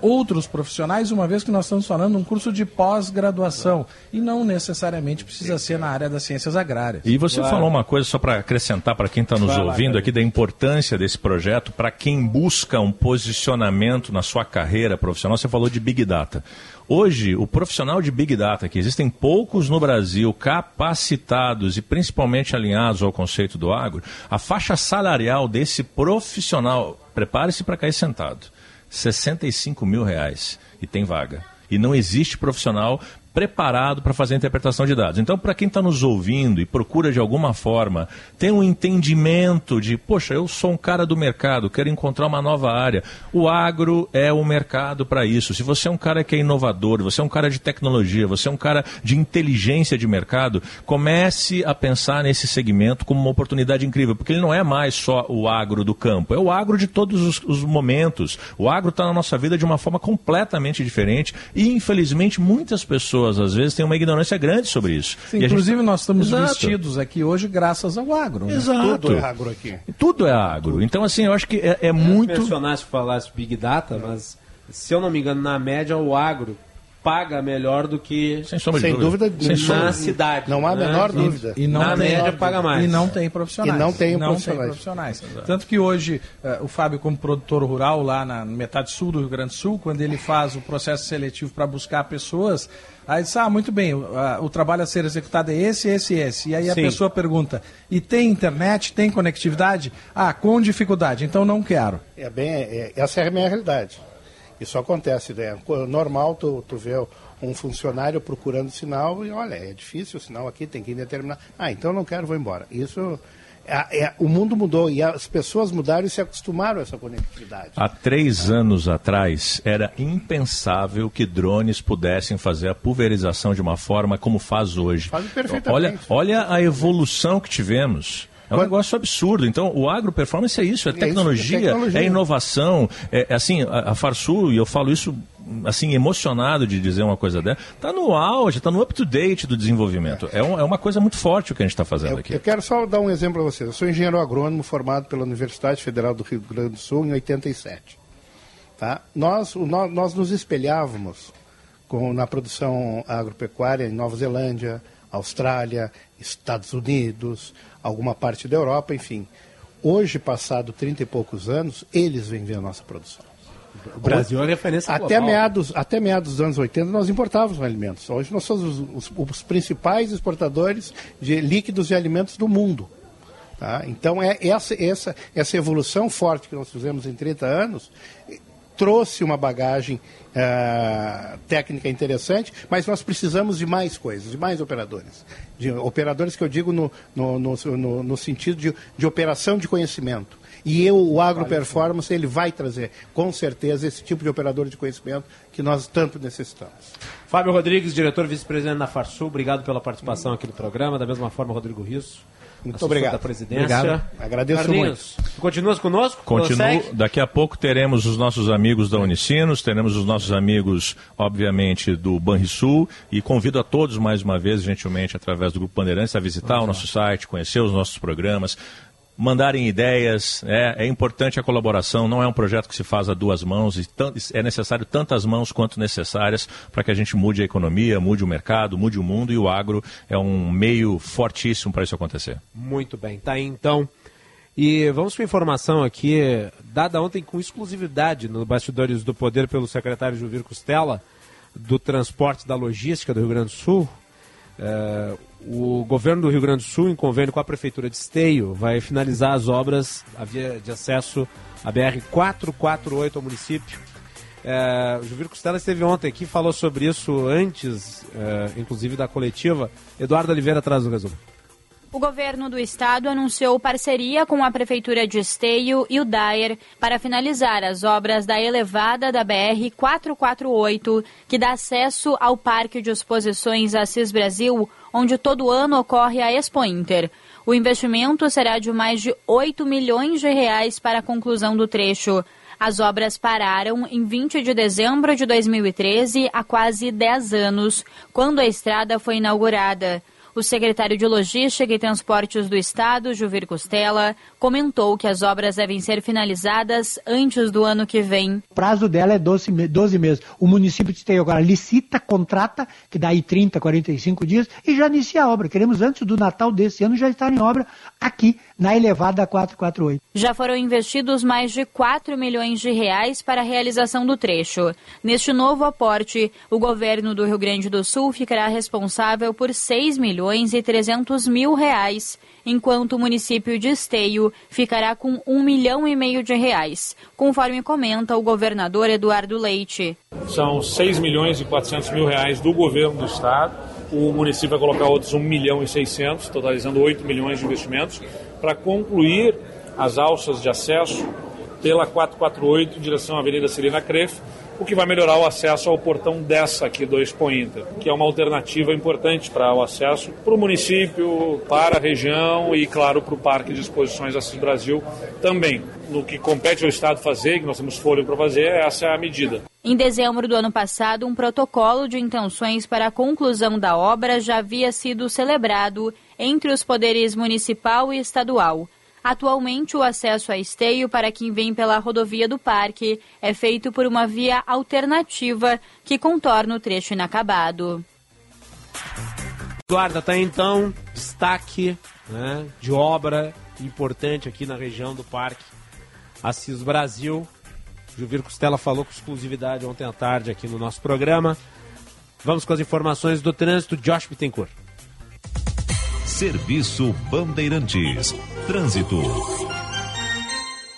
outros profissionais, uma vez que nós estamos falando de um curso de pós-graduação e não necessariamente precisa ser na área das ciências agrárias. E você claro. falou uma coisa só para acrescentar para quem está nos Vai ouvindo lá, aqui da importância desse projeto para quem busca um posicionamento na sua carreira profissional, você falou de Big Data. Hoje, o profissional de Big Data, que existem poucos no Brasil capacitados e principalmente alinhados ao conceito do agro, a faixa salarial desse profissional, prepare-se para cair sentado, 65 mil reais e tem vaga. E não existe profissional preparado para fazer a interpretação de dados. Então, para quem está nos ouvindo e procura de alguma forma ter um entendimento de, poxa, eu sou um cara do mercado, quero encontrar uma nova área. O agro é o mercado para isso. Se você é um cara que é inovador, você é um cara de tecnologia, você é um cara de inteligência de mercado, comece a pensar nesse segmento como uma oportunidade incrível, porque ele não é mais só o agro do campo, é o agro de todos os, os momentos. O agro está na nossa vida de uma forma completamente diferente e, infelizmente, muitas pessoas pessoas, às vezes, têm uma ignorância grande sobre isso. Sim, inclusive, gente... nós estamos Exato. vestidos aqui hoje graças ao agro. Né? Exato. Tudo é agro aqui. Tudo é agro. Então, assim, eu acho que é, é muito. Mencionasse falasse Big Data, mas se eu não me engano, na média, o agro paga melhor do que sem, sem dúvida, dúvida na cidade. Não há a né? menor e, dúvida. E, não na tem, média paga mais. E não tem profissionais. E não tem não profissionais. Tem profissionais. Tanto que hoje uh, o Fábio, como produtor rural lá na metade sul do Rio Grande do Sul, quando ele faz o processo seletivo para buscar pessoas, aí diz, ah, muito bem, o, o, trabalho a ser executado é esse, esse, esse. E aí a Sim. pessoa pergunta, e tem internet, tem conectividade? Ah, com dificuldade, então não quero. É bem, é, essa é a minha realidade. Isso acontece, né? Normal tu, tu vê um funcionário procurando sinal e olha, é difícil o sinal aqui, tem que determinar. Ah, então não quero, vou embora. Isso é, é, o mundo mudou e as pessoas mudaram e se acostumaram a essa conectividade. Há três anos atrás era impensável que drones pudessem fazer a pulverização de uma forma como faz hoje. Faz perfeitamente. Olha, olha a evolução que tivemos. É um negócio absurdo. Então, o agro performance é isso, é tecnologia, é, isso, é, tecnologia. é inovação. É, é, assim, a, a Farsul, e eu falo isso assim, emocionado de dizer uma coisa dessa, está no auge, está no up-to-date do desenvolvimento. É, um, é, uma coisa muito forte o que a gente está fazendo eu, aqui. Eu quero só dar um exemplo para vocês. Eu sou engenheiro agrônomo formado pela Universidade Federal do Rio Grande do Sul em 87. Tá? Nós, nós, nós nos espelhávamos com, na produção agropecuária em Nova Zelândia, Austrália, Estados Unidos, alguma parte da Europa, enfim. Hoje, passado 30 e poucos anos, eles vêm ver a nossa produção. O Brasil é referência até global. meados Até meados dos anos 80 nós importávamos alimentos. Hoje nós somos os, os, os principais exportadores de líquidos e alimentos do mundo. Tá? Então é essa, essa, essa evolução forte que nós fizemos em 30 anos trouxe uma bagagem uh, técnica interessante, mas nós precisamos de mais coisas, de mais operadores. De operadores que eu digo no, no, no, no sentido de, de operação de conhecimento. E eu, o agroperformance, ele vai trazer, com certeza, esse tipo de operador de conhecimento que nós tanto necessitamos. Fábio Rodrigues, diretor vice-presidente da Farsul, obrigado pela participação aqui no programa. Da mesma forma, Rodrigo Risso. Muito obrigado. Da presidência. Obrigado. Agradeço Carlinhos, muito. Continuas conosco? Continuo. Daqui a pouco teremos os nossos amigos da Unicinos, teremos os nossos amigos, obviamente, do Banrisul e convido a todos mais uma vez, gentilmente, através do Grupo Bandeirantes, a visitar o nosso site, conhecer os nossos programas, mandarem ideias. É, é, importante a colaboração, não é um projeto que se faz a duas mãos, e é necessário tantas mãos quanto necessárias para que a gente mude a economia, mude o mercado, mude o mundo, e o agro é um meio fortíssimo para isso acontecer. Muito bem, tá aí então. E vamos com informação aqui, dada ontem com exclusividade no Bastidores do Poder pelo secretário Juvir Costela, do Transporte da Logística do Rio Grande do Sul. Uh, o governo do Rio Grande do Sul, em convênio com a Prefeitura de Esteio, vai finalizar as obras a via de acesso à BR-448 ao município. É, o Juvir Costela esteve ontem aqui, falou sobre isso antes, é, inclusive da coletiva. Eduardo Oliveira traz o resumo. O governo do estado anunciou parceria com a prefeitura de Esteio e o Daer para finalizar as obras da elevada da BR 448, que dá acesso ao Parque de Exposições Assis Brasil, onde todo ano ocorre a Expo Inter. O investimento será de mais de 8 milhões de reais para a conclusão do trecho. As obras pararam em 20 de dezembro de 2013, há quase 10 anos, quando a estrada foi inaugurada. O secretário de Logística e Transportes do Estado, Juvir Costela, comentou que as obras devem ser finalizadas antes do ano que vem. O prazo dela é 12, 12 meses. O município de agora licita, contrata, que dá aí 30, 45 dias, e já inicia a obra. Queremos, antes do Natal desse ano, já estar em obra aqui na elevada 448. Já foram investidos mais de 4 milhões de reais para a realização do trecho. Neste novo aporte, o governo do Rio Grande do Sul ficará responsável por 6 milhões e 300 mil reais, enquanto o município de Esteio ficará com 1 milhão e meio de reais, conforme comenta o governador Eduardo Leite. São 6 milhões e 400 mil reais do governo do estado. O município vai colocar outros 1 milhão e 600, totalizando 8 milhões de investimentos para concluir as alças de acesso pela 448 em direção à Avenida Serena Cref, o que vai melhorar o acesso ao portão dessa aqui do Expo Inter, que é uma alternativa importante para o acesso para o município, para a região e, claro, para o Parque de Exposições Assis Brasil também. No que compete ao Estado fazer, que nós temos fôlego para fazer, essa é a medida. Em dezembro do ano passado, um protocolo de intenções para a conclusão da obra já havia sido celebrado entre os poderes municipal e estadual. Atualmente, o acesso a esteio para quem vem pela rodovia do parque é feito por uma via alternativa que contorna o trecho inacabado. Eduarda, tá então destaque né, de obra importante aqui na região do Parque Assis Brasil. Juvir Costela falou com exclusividade ontem à tarde aqui no nosso programa. Vamos com as informações do trânsito. Josh Bittencourt. Serviço Bandeirantes. Trânsito.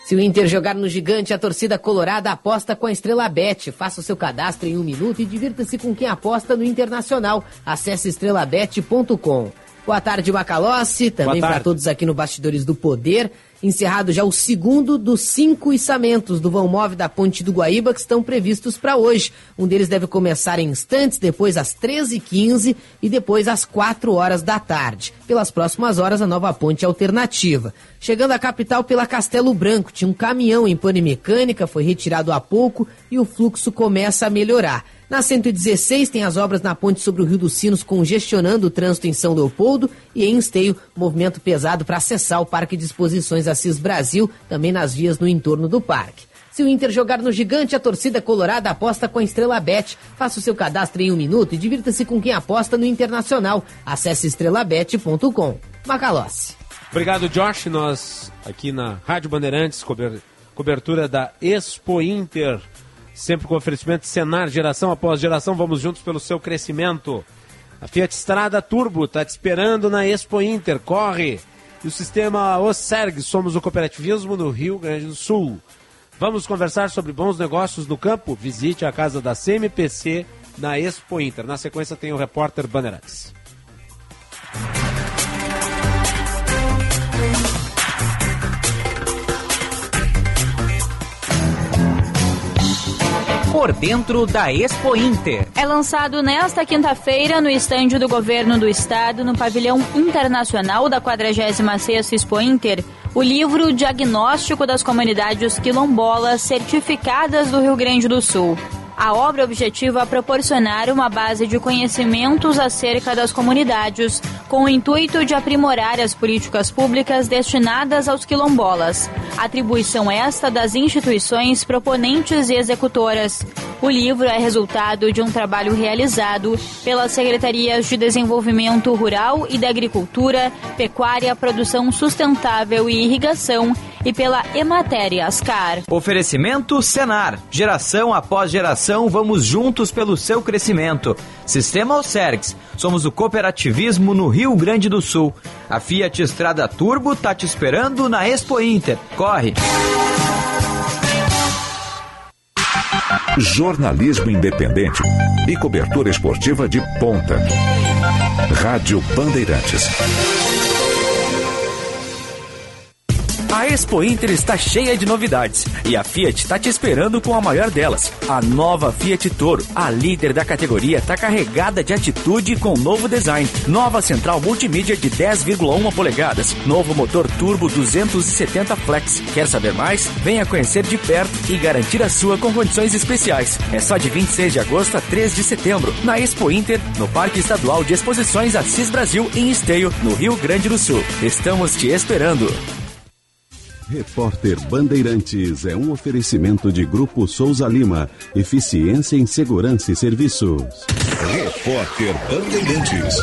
Se o Inter jogar no gigante, a torcida colorada aposta com a Estrela Bet. Faça o seu cadastro em um minuto e divirta-se com quem aposta no Internacional. Acesse estrelabet.com. Boa tarde, Macalossi. Também para todos aqui no Bastidores do Poder encerrado já o segundo dos cinco içamentos do vão móvel da Ponte do Guaíba que estão previstos para hoje. Um deles deve começar em instantes, depois às 13h15 e depois às 4 horas da tarde. Pelas próximas horas, a nova ponte alternativa. Chegando à capital pela Castelo Branco, tinha um caminhão em pane mecânica, foi retirado há pouco e o fluxo começa a melhorar. Na 116 tem as obras na ponte sobre o Rio dos Sinos congestionando o trânsito em São Leopoldo e em Esteio, movimento pesado para acessar o Parque de Exposições Assis Brasil, também nas vias no entorno do parque. Se o Inter jogar no gigante, a torcida colorada aposta com a Estrela Bet. Faça o seu cadastro em um minuto e divirta-se com quem aposta no Internacional. Acesse estrelabet.com. Macalossi. Obrigado, Josh. Nós aqui na Rádio Bandeirantes, cobertura da Expo Inter sempre com oferecimento Senar, geração após geração, vamos juntos pelo seu crescimento. A Fiat Strada Turbo está te esperando na Expo Inter, corre! E o sistema OSERG, somos o cooperativismo no Rio Grande do Sul. Vamos conversar sobre bons negócios no campo? Visite a casa da CMPC na Expo Inter. Na sequência tem o repórter Bandeirantes. Por dentro da Expo Inter. É lançado nesta quinta-feira no estande do governo do estado, no pavilhão internacional da 46ª Expo Inter, o livro Diagnóstico das Comunidades Quilombolas Certificadas do Rio Grande do Sul. A obra objetiva proporcionar uma base de conhecimentos acerca das comunidades, com o intuito de aprimorar as políticas públicas destinadas aos quilombolas. Atribuição esta das instituições proponentes e executoras. O livro é resultado de um trabalho realizado pelas Secretarias de Desenvolvimento Rural e da Agricultura, Pecuária, Produção Sustentável e Irrigação e pela Ematéria Ascar. Oferecimento Senar. Geração após geração, vamos juntos pelo seu crescimento. Sistema Osergs. Somos o cooperativismo no Rio Grande do Sul. A Fiat Estrada Turbo tá te esperando na Expo Inter. Corre! jornalismo independente e cobertura esportiva de ponta. Rádio Bandeirantes. A Expo Inter está cheia de novidades e a Fiat está te esperando com a maior delas, a nova Fiat Toro. A líder da categoria está carregada de atitude com novo design. Nova central multimídia de 10,1 polegadas, novo motor turbo 270 Flex. Quer saber mais? Venha conhecer de perto e garantir a sua com condições especiais. É só de 26 de agosto a 3 de setembro, na Expo Inter, no Parque Estadual de Exposições Assis Brasil, em Esteio, no Rio Grande do Sul. Estamos te esperando. Repórter Bandeirantes é um oferecimento de Grupo Souza Lima. Eficiência em Segurança e Serviços. Repórter Bandeirantes.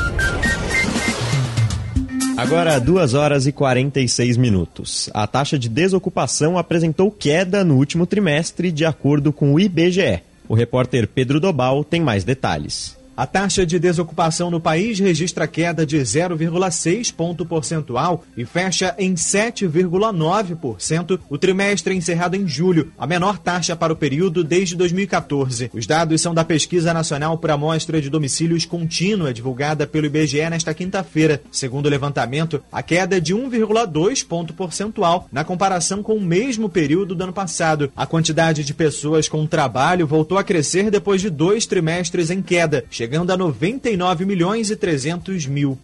Agora, 2 horas e 46 minutos. A taxa de desocupação apresentou queda no último trimestre, de acordo com o IBGE. O repórter Pedro Dobal tem mais detalhes. A taxa de desocupação no país registra queda de 0,6 ponto percentual e fecha em 7,9% o trimestre encerrado em julho, a menor taxa para o período desde 2014. Os dados são da Pesquisa Nacional por Amostra de Domicílios Contínua, divulgada pelo IBGE nesta quinta-feira. Segundo o levantamento, a queda é de 1,2 ponto percentual na comparação com o mesmo período do ano passado. A quantidade de pessoas com trabalho voltou a crescer depois de dois trimestres em queda, chegando a 99 milhões e 300 mil.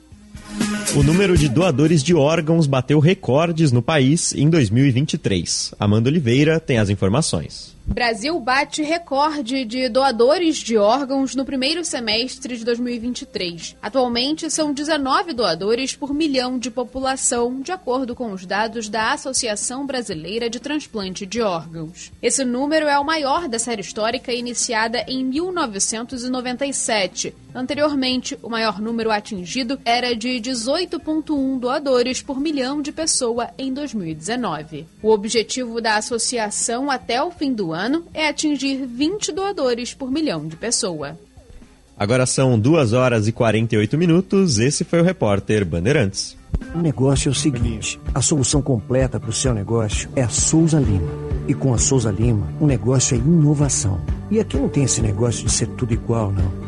O número de doadores de órgãos bateu recordes no país em 2023. Amanda Oliveira tem as informações. Brasil bate recorde de doadores de órgãos no primeiro semestre de 2023. Atualmente, são 19 doadores por milhão de população, de acordo com os dados da Associação Brasileira de Transplante de Órgãos. Esse número é o maior da série histórica iniciada em 1997. Anteriormente, o maior número atingido era de 18,1 doadores por milhão de pessoa em 2019. O objetivo da associação até o fim do ano é atingir 20 doadores por milhão de pessoa. Agora são 2 horas e 48 minutos. Esse foi o repórter Bandeirantes. O negócio é o seguinte: a solução completa para o seu negócio é a Souza Lima. E com a Souza Lima, o negócio é inovação. E aqui não tem esse negócio de ser tudo igual, não.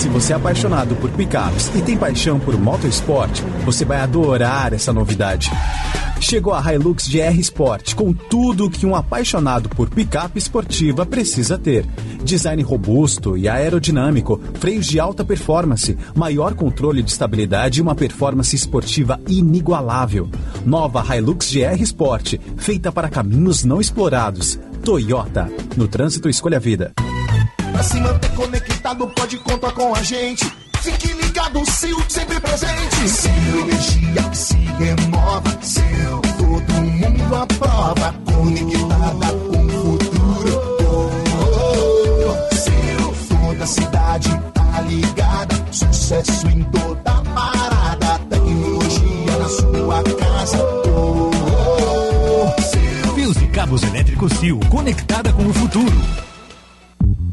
Se você é apaixonado por picapes e tem paixão por motorsport, você vai adorar essa novidade. Chegou a Hilux GR Sport com tudo o que um apaixonado por picape esportiva precisa ter. Design robusto e aerodinâmico, freios de alta performance, maior controle de estabilidade e uma performance esportiva inigualável. Nova Hilux GR Sport, feita para caminhos não explorados. Toyota. No trânsito, escolha a vida. Pra se manter conectado, pode contar com a gente. Fique ligado, Sil, sempre presente. Sil, energia que se renova. Sil, todo mundo aprova. Conectada com o futuro. Oh, oh, oh. Sil, toda cidade tá ligada. Sucesso em toda parada. Tecnologia na sua casa. Oh, oh, oh. Fios e cabos elétricos Sil, conectada com o futuro.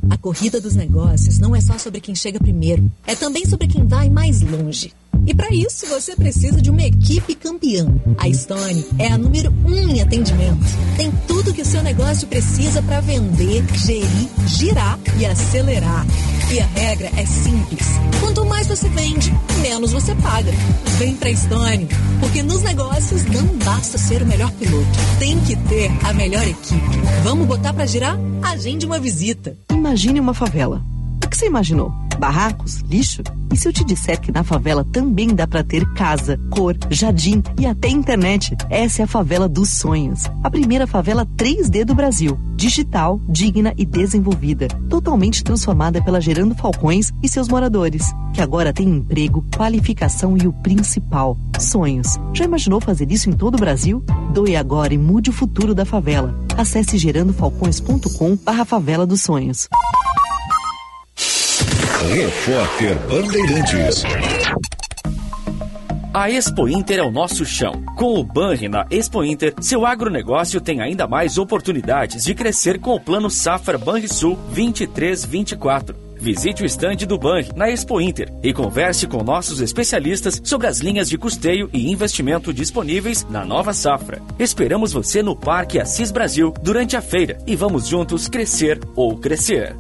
A corrida dos negócios não é só sobre quem chega primeiro, é também sobre quem vai mais longe. E para isso você precisa de uma equipe campeã. A Stone é a número um em atendimento. Tem tudo que o seu negócio precisa para vender, gerir, girar e acelerar. E a regra é simples: quanto mais você vende, menos você paga. Vem pra Stone, porque nos negócios não basta ser o melhor piloto, tem que ter a melhor equipe. Vamos botar para girar? Agende uma visita. Imagine uma favela. O que você imaginou? Barracos? Lixo? E se eu te disser que na favela também dá para ter casa, cor, jardim e até internet? Essa é a favela dos sonhos. A primeira favela 3D do Brasil. Digital, digna e desenvolvida. Totalmente transformada pela Gerando Falcões e seus moradores. Que agora tem emprego, qualificação e o principal: sonhos. Já imaginou fazer isso em todo o Brasil? Doe agora e mude o futuro da favela. Acesse gerandofalcões.com/barra favela dos sonhos. Repórter Bandeirantes. A Expo Inter é o nosso chão. Com o Banri na Expo Inter, seu agronegócio tem ainda mais oportunidades de crescer com o Plano Safra Banrisul 2324. Visite o estande do Bank na Expo Inter e converse com nossos especialistas sobre as linhas de custeio e investimento disponíveis na nova safra. Esperamos você no Parque Assis Brasil durante a feira e vamos juntos crescer ou crescer.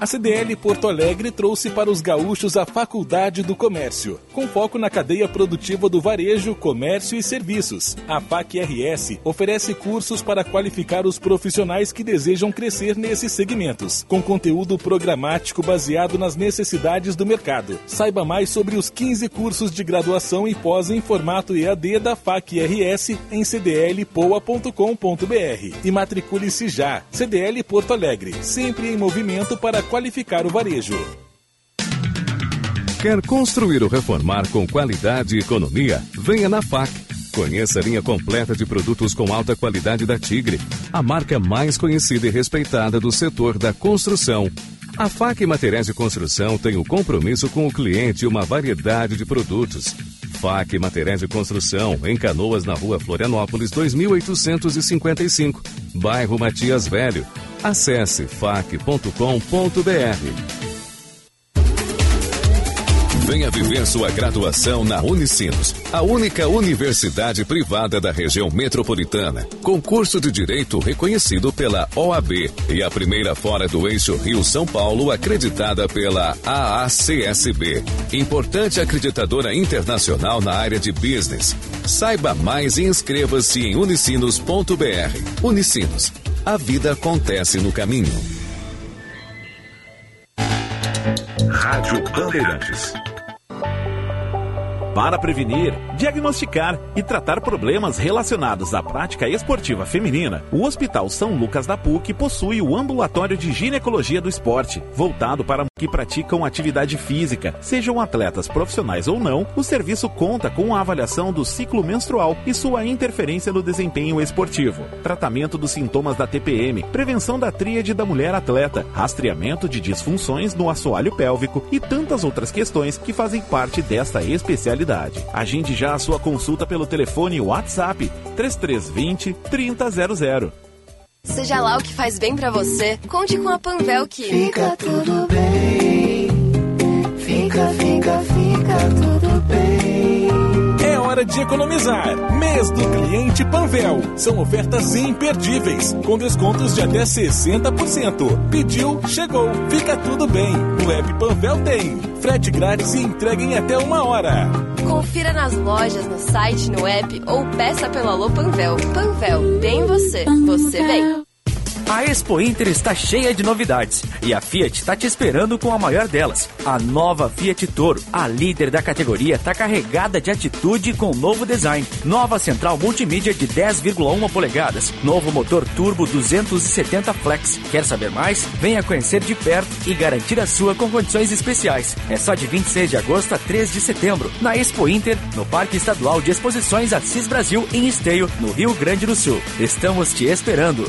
A CDL Porto Alegre trouxe para os gaúchos a Faculdade do Comércio, com foco na cadeia produtiva do varejo, comércio e serviços. A FAC RS oferece cursos para qualificar os profissionais que desejam crescer nesses segmentos, com conteúdo programático baseado nas necessidades do mercado. Saiba mais sobre os 15 cursos de graduação e pós em formato EAD da FAC RS em cdlpoa.com.br e matricule-se já. CDL Porto Alegre, sempre em movimento para qualificar o varejo. Quer construir ou reformar com qualidade e economia? Venha na FAC. Conheça a linha completa de produtos com alta qualidade da Tigre, a marca mais conhecida e respeitada do setor da construção. A FAC Materiais de Construção tem o um compromisso com o cliente e uma variedade de produtos. FAC Materiais de Construção, em Canoas, na rua Florianópolis, 2855, bairro Matias Velho. Acesse fac.com.br. Venha viver sua graduação na Unicinos, a única universidade privada da região metropolitana, com curso de direito reconhecido pela OAB e a primeira fora do eixo Rio-São Paulo acreditada pela AACSB, importante acreditadora internacional na área de business. Saiba mais e inscreva-se em unicinos.br. Unicinos, a vida acontece no caminho. Rádio Bandeirantes. Para prevenir, diagnosticar e tratar problemas relacionados à prática esportiva feminina, o Hospital São Lucas da PUC possui o Ambulatório de Ginecologia do Esporte, voltado para que praticam atividade física, sejam atletas profissionais ou não. O serviço conta com a avaliação do ciclo menstrual e sua interferência no desempenho esportivo, tratamento dos sintomas da TPM, prevenção da tríade da mulher atleta, rastreamento de disfunções no assoalho pélvico e tantas outras questões que fazem parte desta especialidade. Agende já a sua consulta pelo telefone WhatsApp 3320 3000. Seja lá o que faz bem para você, conte com a Panvel que fica tudo bem. Fica, fica, fica tudo bem. Hora de economizar. Mês do cliente Panvel. São ofertas imperdíveis, com descontos de até 60%. Pediu, chegou. Fica tudo bem. No app Panvel tem. Frete grátis e entrega em até uma hora. Confira nas lojas, no site, no app ou peça pelo Alô Panvel. Panvel, bem você. Você bem. A Expo Inter está cheia de novidades e a Fiat está te esperando com a maior delas. A nova Fiat Toro, a líder da categoria, está carregada de atitude com novo design. Nova central multimídia de 10,1 polegadas. Novo motor turbo 270 Flex. Quer saber mais? Venha conhecer de perto e garantir a sua com condições especiais. É só de 26 de agosto a 3 de setembro, na Expo Inter, no Parque Estadual de Exposições Assis Brasil, em Esteio, no Rio Grande do Sul. Estamos te esperando.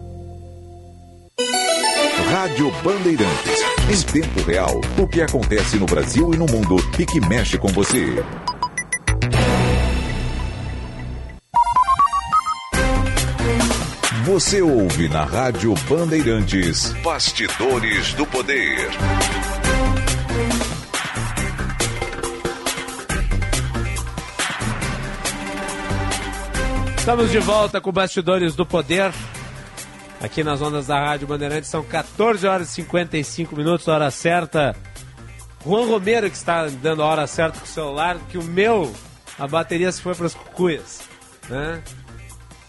Rádio Bandeirantes. Em tempo real, o que acontece no Brasil e no mundo e que mexe com você. Você ouve na Rádio Bandeirantes Bastidores do Poder. Estamos de volta com Bastidores do Poder. Aqui nas ondas da Rádio Bandeirantes. São 14 horas e 55 minutos, hora certa. Juan Romero que está dando a hora certa com o celular, que o meu, a bateria se foi para as cucuias. Né?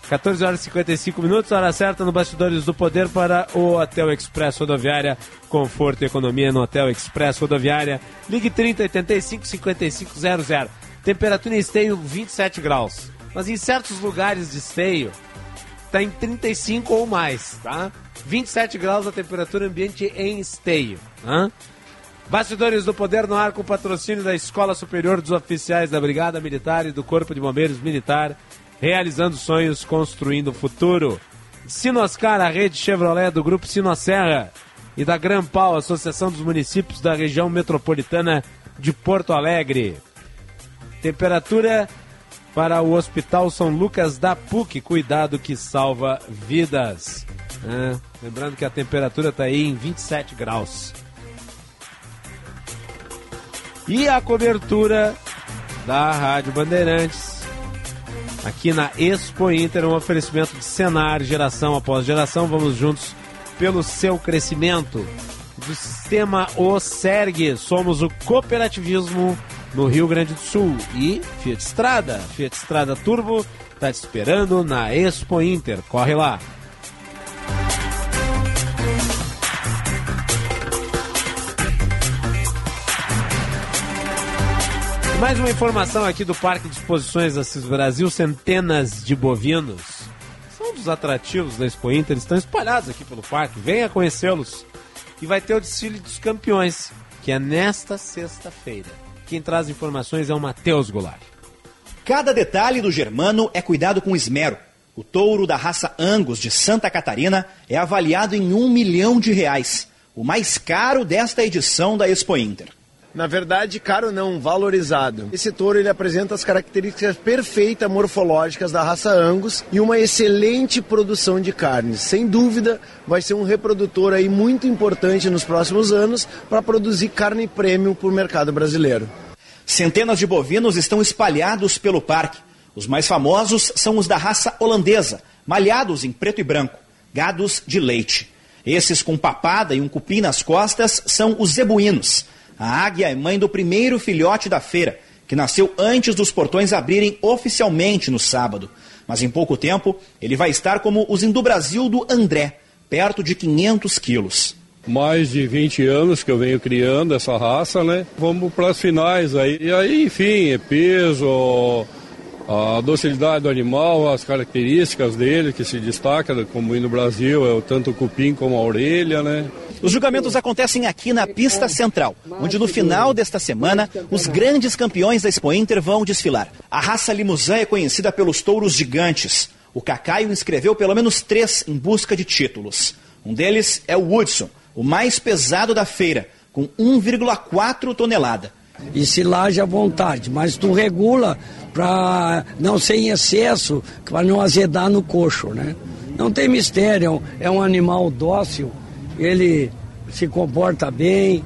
14 horas e 55 minutos, hora certa no Bastidores do Poder para o Hotel Express Rodoviária. Conforto e economia no Hotel Express Rodoviária. Ligue 3085 5500. Temperatura em esteio 27 graus. Mas em certos lugares de esteio está em 35 ou mais, tá? 27 graus a temperatura ambiente em esteio. Tá? Bastidores do Poder no ar com patrocínio da Escola Superior dos Oficiais da Brigada Militar e do Corpo de Bombeiros Militar, realizando sonhos, construindo o futuro. Sinoscar, a rede Chevrolet do Grupo Sinosserra e da Gran Pau, Associação dos Municípios da Região Metropolitana de Porto Alegre. Temperatura para o Hospital São Lucas da PUC, cuidado que salva vidas. É, lembrando que a temperatura está aí em 27 graus. E a cobertura da Rádio Bandeirantes. Aqui na Expo Inter, um oferecimento de cenário, geração após geração. Vamos juntos pelo seu crescimento. Do sistema OSERG, somos o cooperativismo no Rio Grande do Sul. E Fiat Estrada, Fiat Estrada Turbo, está te esperando na Expo Inter. Corre lá. Mais uma informação aqui do Parque de Exposições Assis Brasil, centenas de bovinos. São dos atrativos da Expo Inter, estão espalhados aqui pelo parque. Venha conhecê-los. E vai ter o desfile dos campeões, que é nesta sexta-feira. Quem traz informações é o Matheus Goulart. Cada detalhe do Germano é cuidado com esmero. O touro da raça Angus de Santa Catarina é avaliado em um milhão de reais, o mais caro desta edição da Expo Inter. Na verdade, caro não, valorizado. Esse touro ele apresenta as características perfeitas morfológicas da raça Angus e uma excelente produção de carnes. Sem dúvida, vai ser um reprodutor aí muito importante nos próximos anos para produzir carne premium para o mercado brasileiro. Centenas de bovinos estão espalhados pelo parque. Os mais famosos são os da raça holandesa, malhados em preto e branco, gados de leite. Esses com papada e um cupim nas costas são os zebuínos. A águia é mãe do primeiro filhote da feira, que nasceu antes dos portões abrirem oficialmente no sábado. Mas em pouco tempo, ele vai estar como os do Brasil do André, perto de 500 quilos. Mais de 20 anos que eu venho criando essa raça, né? Vamos para as finais aí. E aí, enfim, é peso, a docilidade do animal, as características dele que se destaca, como no Brasil, é tanto o cupim como a orelha, né? Os julgamentos acontecem aqui na pista central, onde no final desta semana os grandes campeões da Expo Inter vão desfilar. A raça Limousin é conhecida pelos touros gigantes. O Cacaio inscreveu pelo menos três em busca de títulos. Um deles é o Woodson, o mais pesado da feira, com 1,4 tonelada. E se laje à vontade, mas tu regula para não ser em excesso, para não azedar no coxo, né? Não tem mistério, é um animal dócil, ele se comporta bem,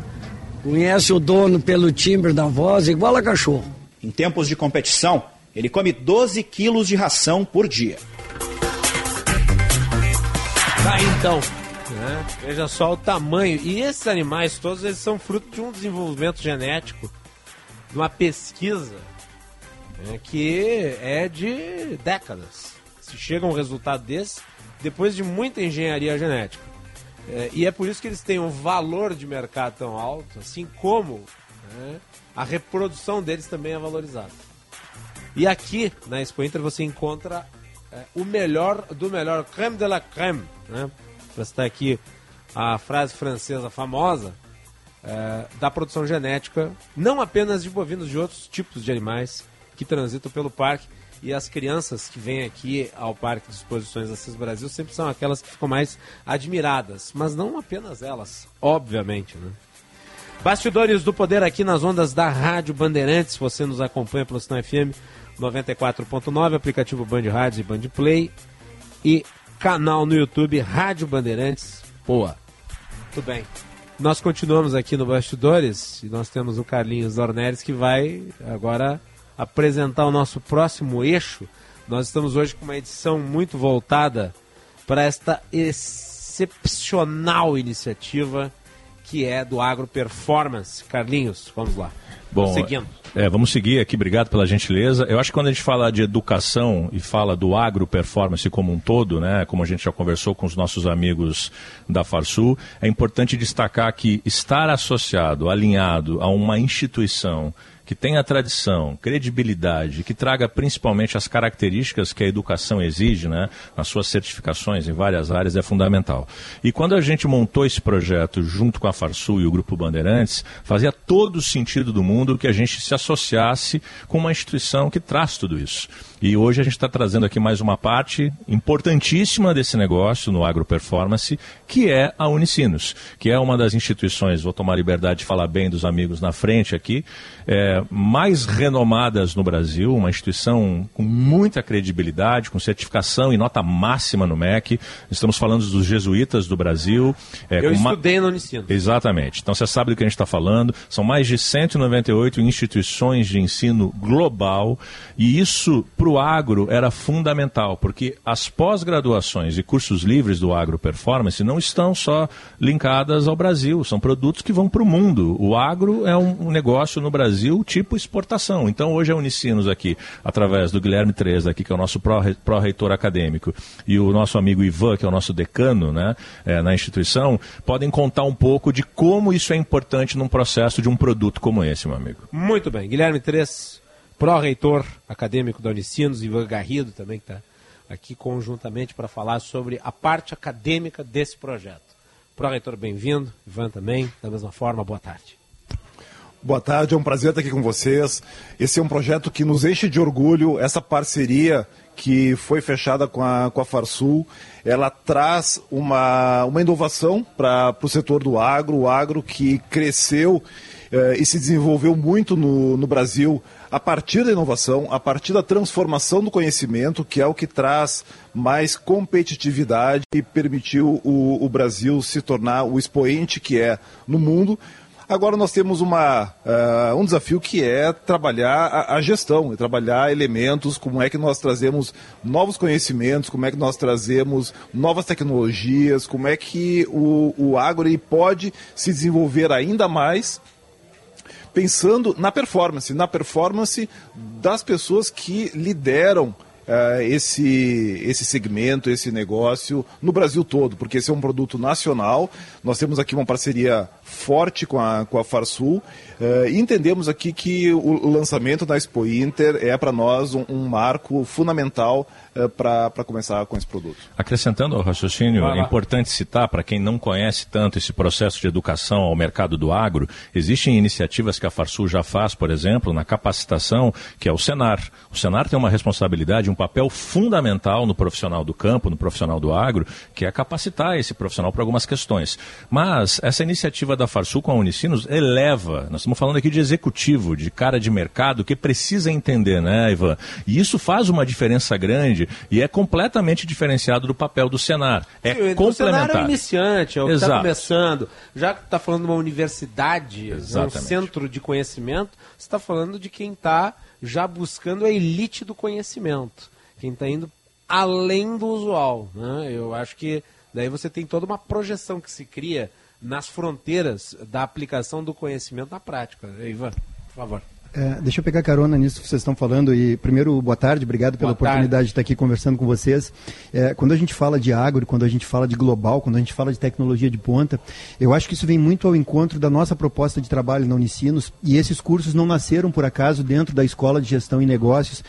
conhece o dono pelo timbre da voz, igual a cachorro. Em tempos de competição, ele come 12 quilos de ração por dia. Tá então. Né? Veja só o tamanho. E esses animais todos eles são fruto de um desenvolvimento genético, de uma pesquisa né, que é de décadas. Se chega a um resultado desse, depois de muita engenharia genética. É, e é por isso que eles têm um valor de mercado tão alto, assim como né, a reprodução deles também é valorizada. E aqui na Expo Inter você encontra é, o melhor do melhor, creme de la creme, né? Para citar aqui a frase francesa famosa é, da produção genética, não apenas de bovinos, de outros tipos de animais que transitam pelo parque. E as crianças que vêm aqui ao Parque de Exposições Assis Brasil sempre são aquelas que ficam mais admiradas, mas não apenas elas, obviamente, né? Bastidores do Poder aqui nas ondas da Rádio Bandeirantes. Você nos acompanha pelo Sinal FM 94.9, aplicativo Band Rádio e Band Play e canal no YouTube Rádio Bandeirantes. Boa. Tudo bem. Nós continuamos aqui no Bastidores e nós temos o Carlinhos Dornelles que vai agora apresentar o nosso próximo eixo. Nós estamos hoje com uma edição muito voltada para esta excepcional iniciativa que é do Agro Performance. Carlinhos, vamos lá. Bom, Seguindo. É, vamos seguir aqui, obrigado pela gentileza. Eu acho que quando a gente fala de educação e fala do agro performance como um todo, né, como a gente já conversou com os nossos amigos da Farsul, é importante destacar que estar associado, alinhado a uma instituição que tenha tradição, credibilidade, que traga principalmente as características que a educação exige, né, nas suas certificações em várias áreas, é fundamental. E quando a gente montou esse projeto junto com a Farsul e o Grupo Bandeirantes, fazia todo o sentido do mundo que a gente se associasse com uma instituição que traz tudo isso. E hoje a gente está trazendo aqui mais uma parte importantíssima desse negócio no agroperformance, que é a Unicinos, que é uma das instituições, vou tomar liberdade de falar bem dos amigos na frente aqui, é, mais renomadas no Brasil, uma instituição com muita credibilidade, com certificação e nota máxima no MEC. Estamos falando dos jesuítas do Brasil. É, Eu estudei no Unicinos. Exatamente. Então você sabe do que a gente está falando. São mais de 198 instituições de ensino global e isso para o agro era fundamental, porque as pós-graduações e cursos livres do agro performance não estão só linkadas ao Brasil, são produtos que vão para o mundo. O agro é um, negócio no Brasil tipo exportação. Então hoje a Unicinos aqui, através do Guilherme Treza, aqui, que é o nosso pró-reitor acadêmico, e o nosso amigo Ivan, que é o nosso decano né, é, na instituição, podem contar um pouco de como isso é importante num processo de um produto como esse, meu amigo. Muito bem. Guilherme Treza pró-reitor acadêmico da Unicinos, Ivan Garrido também, que está aqui conjuntamente para falar sobre a parte acadêmica desse projeto. Pró-reitor, bem-vindo. Ivan também, da mesma forma, boa tarde. Boa tarde, é um prazer estar aqui com vocês. Esse é um projeto que nos enche de orgulho, essa parceria que foi fechada com a, com a Farsul, ela traz uma, uma inovação para o setor do agro, o agro que cresceu eh, e se desenvolveu muito no, no Brasil a partir da inovação, a partir da transformação do conhecimento, que é o que traz mais competitividade e permitiu o, o Brasil se tornar o expoente que é no mundo. Agora nós temos uma, uh, um desafio que é trabalhar a, a, gestão, trabalhar elementos, como é que nós trazemos novos conhecimentos, como é que nós trazemos novas tecnologias, como é que o, o agro pode se desenvolver ainda mais pensando na performance, na performance das pessoas que lideram uh, esse, esse segmento, esse negócio no Brasil todo, porque esse é um produto nacional. Nós temos aqui uma parceria forte com a, com a Farsul uh, e entendemos aqui que o, o lançamento da Expo Inter é para nós um, um marco fundamental uh, para começar com esse produto. Acrescentando ao raciocínio, é importante citar, para quem não conhece tanto esse processo de educação ao mercado do agro, existem iniciativas que a Farsul já faz, por exemplo, na capacitação, que é o Senar. O Senar tem uma responsabilidade, um papel fundamental no profissional do campo, no profissional do agro, que é capacitar esse profissional para algumas questões. Mas essa iniciativa da Farsul com a Unicinos eleva, nós estamos falando aqui de executivo, de cara de mercado que precisa entender, né, Ivan? E isso faz uma diferença grande e é completamente diferenciado do papel do Senar. É Sim, complementar. O Senar é iniciante, é o que está começando. Já que está falando de uma universidade, Exatamente. um centro de conhecimento, você está falando de quem está já buscando a elite do conhecimento. Quem está indo além do usual. Né? Eu acho que daí você tem toda uma projeção que se cria nas fronteiras da aplicação do conhecimento na prática. Ivan, por favor. É, deixa eu pegar carona nisso que vocês estão falando. E primeiro, boa tarde, obrigado pela boa oportunidade tarde. de estar aqui conversando com vocês. É, quando a gente fala de agro, quando a gente fala de global, quando a gente fala de tecnologia de ponta, eu acho que isso vem muito ao encontro da nossa proposta de trabalho na Unicinos. E esses cursos não nasceram por acaso dentro da Escola de Gestão e Negócios.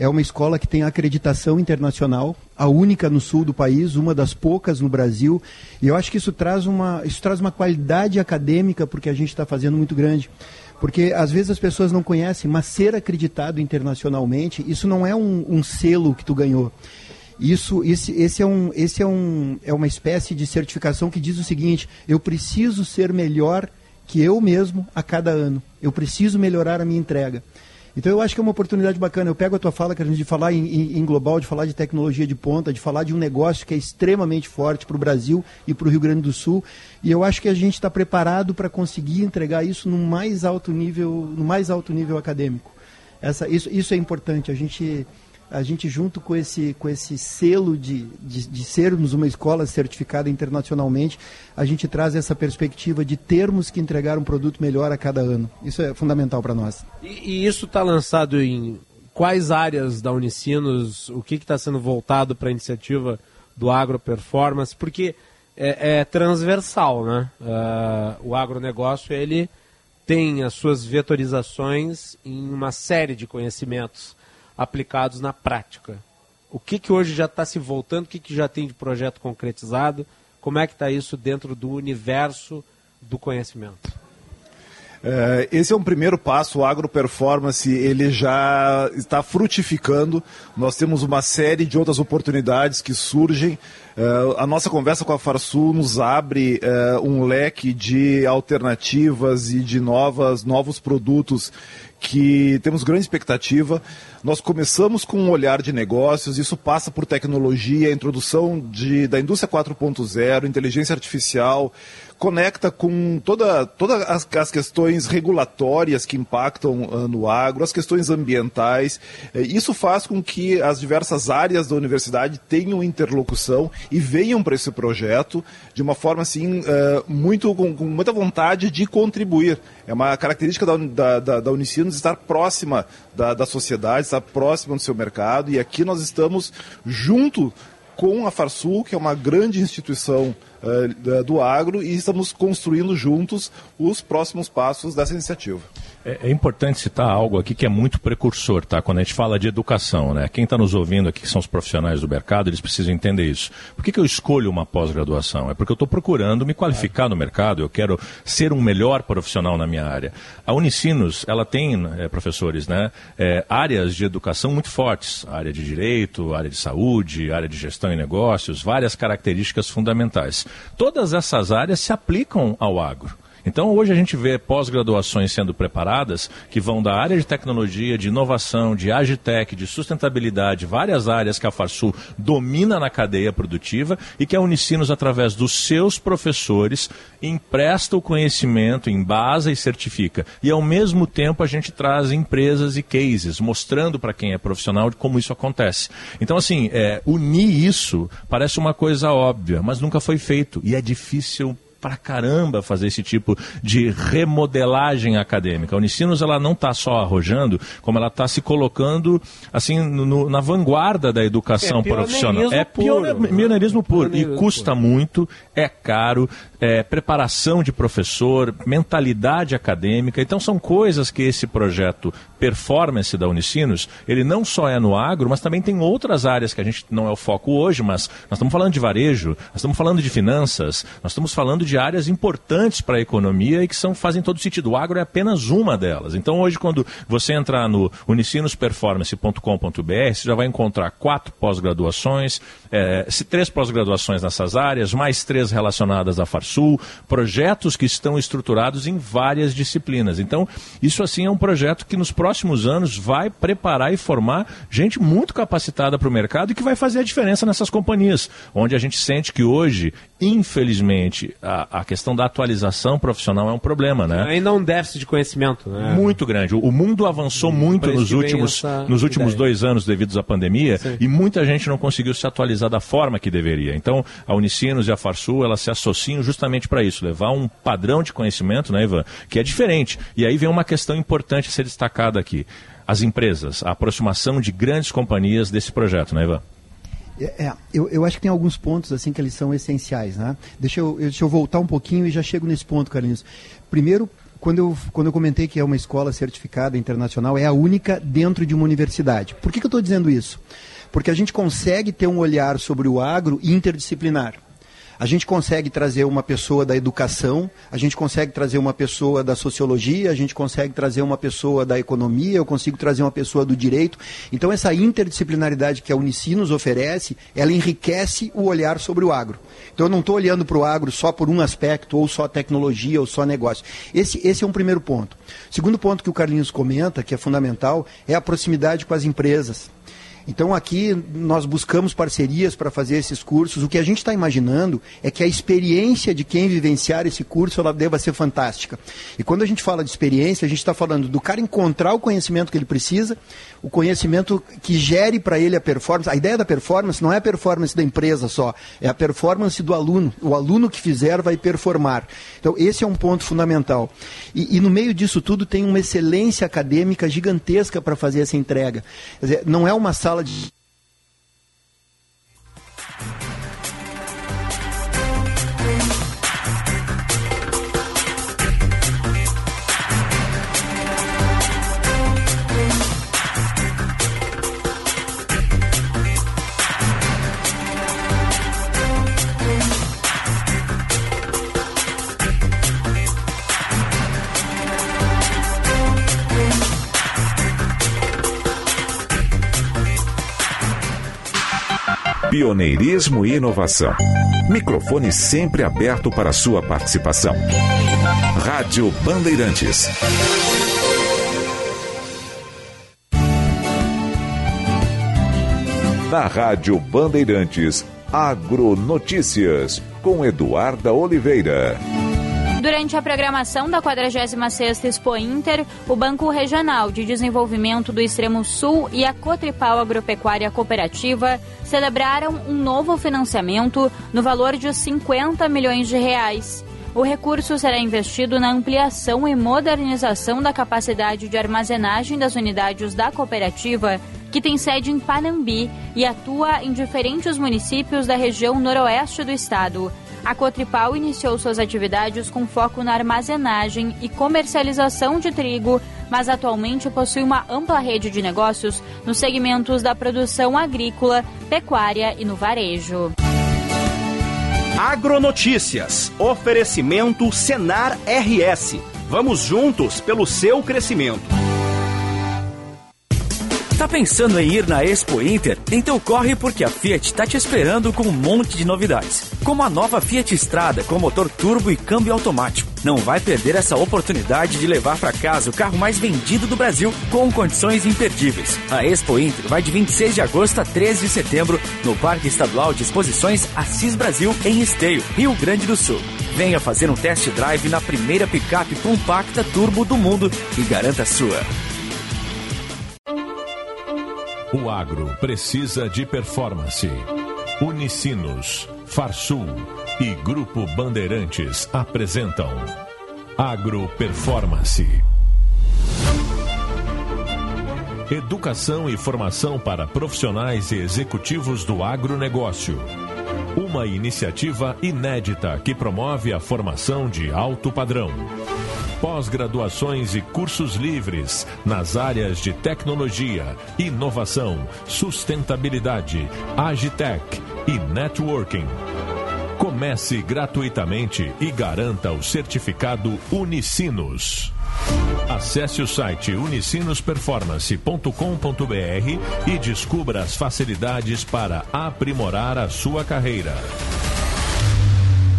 É uma escola que tem acreditação internacional, a única no sul do país, uma das poucas no Brasil. E eu acho que isso traz uma, isso traz uma qualidade acadêmica porque a gente está fazendo muito grande. Porque às vezes as pessoas não conhecem, mas ser acreditado internacionalmente, isso não é um, um selo que tu ganhou. Isso, esse, esse, é, um, esse é, um, é uma espécie de certificação que diz o seguinte: eu preciso ser melhor que eu mesmo a cada ano. Eu preciso melhorar a minha entrega. Então eu acho que é uma oportunidade bacana. Eu pego a tua fala, gente de falar em, em, em, global, de falar de tecnologia de ponta, de falar de um negócio que é extremamente forte para o Brasil e para o Rio Grande do Sul. E eu acho que a gente está preparado para conseguir entregar isso no mais alto nível, no mais alto nível acadêmico. Essa, isso, isso é importante. A gente a gente junto com esse, com esse selo de, de, de, sermos uma escola certificada internacionalmente, a gente traz essa perspectiva de termos que entregar um produto melhor a cada ano. Isso é fundamental para nós. E, e isso está lançado em quais áreas da Unicinos? O que está sendo voltado para a iniciativa do Agro Performance? Porque é, é transversal, né? Uh, o agronegócio, ele tem as suas vetorizações em uma série de conhecimentos aplicados na prática. O que, que hoje já está se voltando, o que, que já tem de projeto concretizado, como é que está isso dentro do universo do conhecimento? É, esse é um primeiro passo, o agroperformance ele já está frutificando. Nós temos uma série de outras oportunidades que surgem. É, a nossa conversa com a Farsul nos abre é, um leque de alternativas e de novas, novos produtos que temos grande expectativa. Nós começamos com um olhar de negócios, isso passa por tecnologia, introdução de, da indústria 4.0, inteligência artificial, conecta com todas toda as, as, questões regulatórias que impactam uh, no agro, as questões ambientais. Uh, isso faz com que as diversas áreas da universidade tenham interlocução e venham para esse projeto de uma forma assim, uh, muito, com, com, muita vontade de contribuir. É uma característica da, da, da, da Unicinos estar próxima da, da sociedade, estar próxima do seu mercado, e aqui nós estamos junto com a Farsul, que é uma grande instituição uh, do agro, e estamos construindo juntos os próximos passos dessa iniciativa. É, é, importante citar algo aqui que é muito precursor, tá? Quando a gente fala de educação, né? Quem está nos ouvindo aqui, que são os profissionais do mercado, eles precisam entender isso. Por que, que eu escolho uma pós-graduação? É porque eu estou procurando me qualificar no mercado, eu quero ser um melhor profissional na minha área. A Unicinos, ela tem, é, professores, né? É, áreas de educação muito fortes. Área de direito, área de saúde, área de gestão e negócios, várias características fundamentais. Todas essas áreas se aplicam ao agro. Então, hoje a gente vê pós-graduações sendo preparadas que vão da área de tecnologia, de inovação, de agitec, de sustentabilidade, várias áreas que a Farsul domina na cadeia produtiva e que a Unicinos, através dos seus professores, empresta o conhecimento, embasa e certifica. E, ao mesmo tempo, a gente traz empresas e cases, mostrando para quem é profissional como isso acontece. Então, assim, é, unir isso parece uma coisa óbvia, mas nunca foi feito. E é difícil pra caramba fazer esse tipo de remodelagem acadêmica. A Unicinos ela não está só arrojando, como ela está se colocando assim no, na vanguarda da educação é profissional. É pioneirismo puro. puro. E custa puro. muito, é caro, é, preparação de professor, mentalidade acadêmica. Então são coisas que esse projeto performance da Unicinos, ele não só é no agro, mas também tem outras áreas que a gente não é o foco hoje, mas nós estamos falando de varejo, nós estamos falando de finanças, nós estamos falando de áreas importantes para a economia e que são, fazem todo sentido. O agro é apenas uma delas. Então hoje, quando você entrar no unicinosperformance.com.br, você já vai encontrar quatro pós-graduações, é, três pós-graduações nessas áreas, mais três relacionadas à Farsul, projetos que estão estruturados em várias disciplinas. Então, isso assim é um projeto que nos próximos anos vai preparar e formar gente muito capacitada para o mercado e que vai fazer a diferença nessas companhias, onde a gente sente que hoje, infelizmente, a, a questão da atualização profissional é um problema, né? Ainda um déficit de conhecimento, né? Muito grande. O, o mundo avançou muito nos últimos, nos últimos dois anos devido à pandemia Sim. e muita gente não conseguiu se atualizar da forma que deveria. Então, a Unicinos e a Farsul, elas se associam justamente para isso, levar um padrão de conhecimento, né, Ivan, que é diferente. E aí vem uma questão importante a ser destacada aqui. As empresas, a aproximação de grandes companhias desse projeto, né, Ivan? É, é, eu, eu acho que tem alguns pontos assim que eles são essenciais, né? Deixa eu, deixa eu voltar um pouquinho e já chego nesse ponto, Carlinhos. Primeiro, quando eu, quando eu comentei que é uma escola certificada internacional, é a única dentro de uma universidade. Por que, que eu estou dizendo isso? Porque a gente consegue ter um olhar sobre o agro interdisciplinar. A gente consegue trazer uma pessoa da educação, a gente consegue trazer uma pessoa da sociologia, a gente consegue trazer uma pessoa da economia, eu consigo trazer uma pessoa do direito. Então, essa interdisciplinaridade que a Unici nos oferece, ela enriquece o olhar sobre o agro. Então, eu não estou olhando para o agro só por um aspecto, ou só tecnologia, ou só negócio. Esse, esse é um primeiro ponto. Segundo ponto que o Carlinhos comenta, que é fundamental, é a proximidade com as empresas. Então aqui nós buscamos parcerias para fazer esses cursos. O que a gente está imaginando é que a experiência de quem vivenciar esse curso ela deva ser fantástica. E quando a gente fala de experiência, a gente está falando do cara encontrar o conhecimento que ele precisa, o conhecimento que gere para ele a performance. A ideia da performance não é a performance da empresa só, é a performance do aluno. O aluno que fizer vai performar. Então esse é um ponto fundamental. E, e no meio disso tudo tem uma excelência acadêmica gigantesca para fazer essa entrega. Dizer, não é uma sala de Pioneirismo e inovação. Microfone sempre aberto para sua participação. Rádio Bandeirantes. Na Rádio Bandeirantes, Agronotícias, com Eduarda Oliveira. Durante a programação da 46ª Expo Inter, o Banco Regional de Desenvolvimento do Extremo Sul e a Cotripal Agropecuária Cooperativa celebraram um novo financiamento no valor de 50 milhões de reais. O recurso será investido na ampliação e modernização da capacidade de armazenagem das unidades da cooperativa, que tem sede em Panambi e atua em diferentes municípios da região noroeste do estado. A Cotripal iniciou suas atividades com foco na armazenagem e comercialização de trigo, mas atualmente possui uma ampla rede de negócios nos segmentos da produção agrícola, pecuária e no varejo. Agronotícias. Oferecimento Senar RS. Vamos juntos pelo seu crescimento. Tá pensando em ir na Expo Inter? Então corre porque a Fiat tá te esperando com um monte de novidades. Como a nova Fiat Strada com motor turbo e câmbio automático. Não vai perder essa oportunidade de levar para casa o carro mais vendido do Brasil com condições imperdíveis. A Expo Inter vai de 26 de agosto a 13 de setembro no Parque Estadual de Exposições Assis Brasil em Esteio, Rio Grande do Sul. Venha fazer um test drive na primeira picape compacta turbo do mundo e garanta sua. O agro precisa de performance. Unicinos, Farsul e Grupo Bandeirantes apresentam Agro Performance. Educação e formação para profissionais e executivos do agronegócio. Uma iniciativa inédita que promove a formação de alto padrão pós-graduações e cursos livres nas áreas de tecnologia, inovação, sustentabilidade, agitech e networking. Comece gratuitamente e garanta o certificado Unicinos. Acesse o site unicinosperformance.com.br e descubra as facilidades para aprimorar a sua carreira.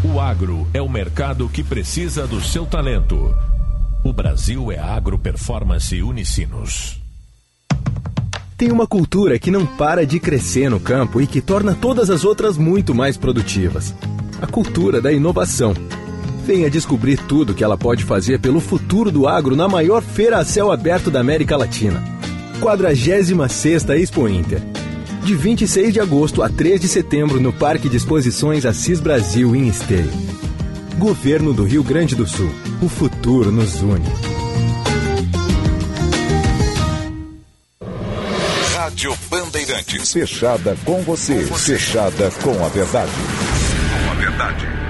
O agro é o mercado que precisa do seu talento. O Brasil é Agro Performance Unicinos. Tem uma cultura que não para de crescer no campo e que torna todas as outras muito mais produtivas. A cultura da inovação. Venha descobrir tudo que ela pode fazer pelo futuro do agro na maior feira a céu aberto da América Latina. 46 Expo Inter. De 26 de agosto a 3 de setembro no Parque de Exposições Assis Brasil em Esteio. Governo do Rio Grande do Sul. O futuro nos une. Rádio Bandeirantes. Fechada com você. Fechada com a verdade. Com a verdade.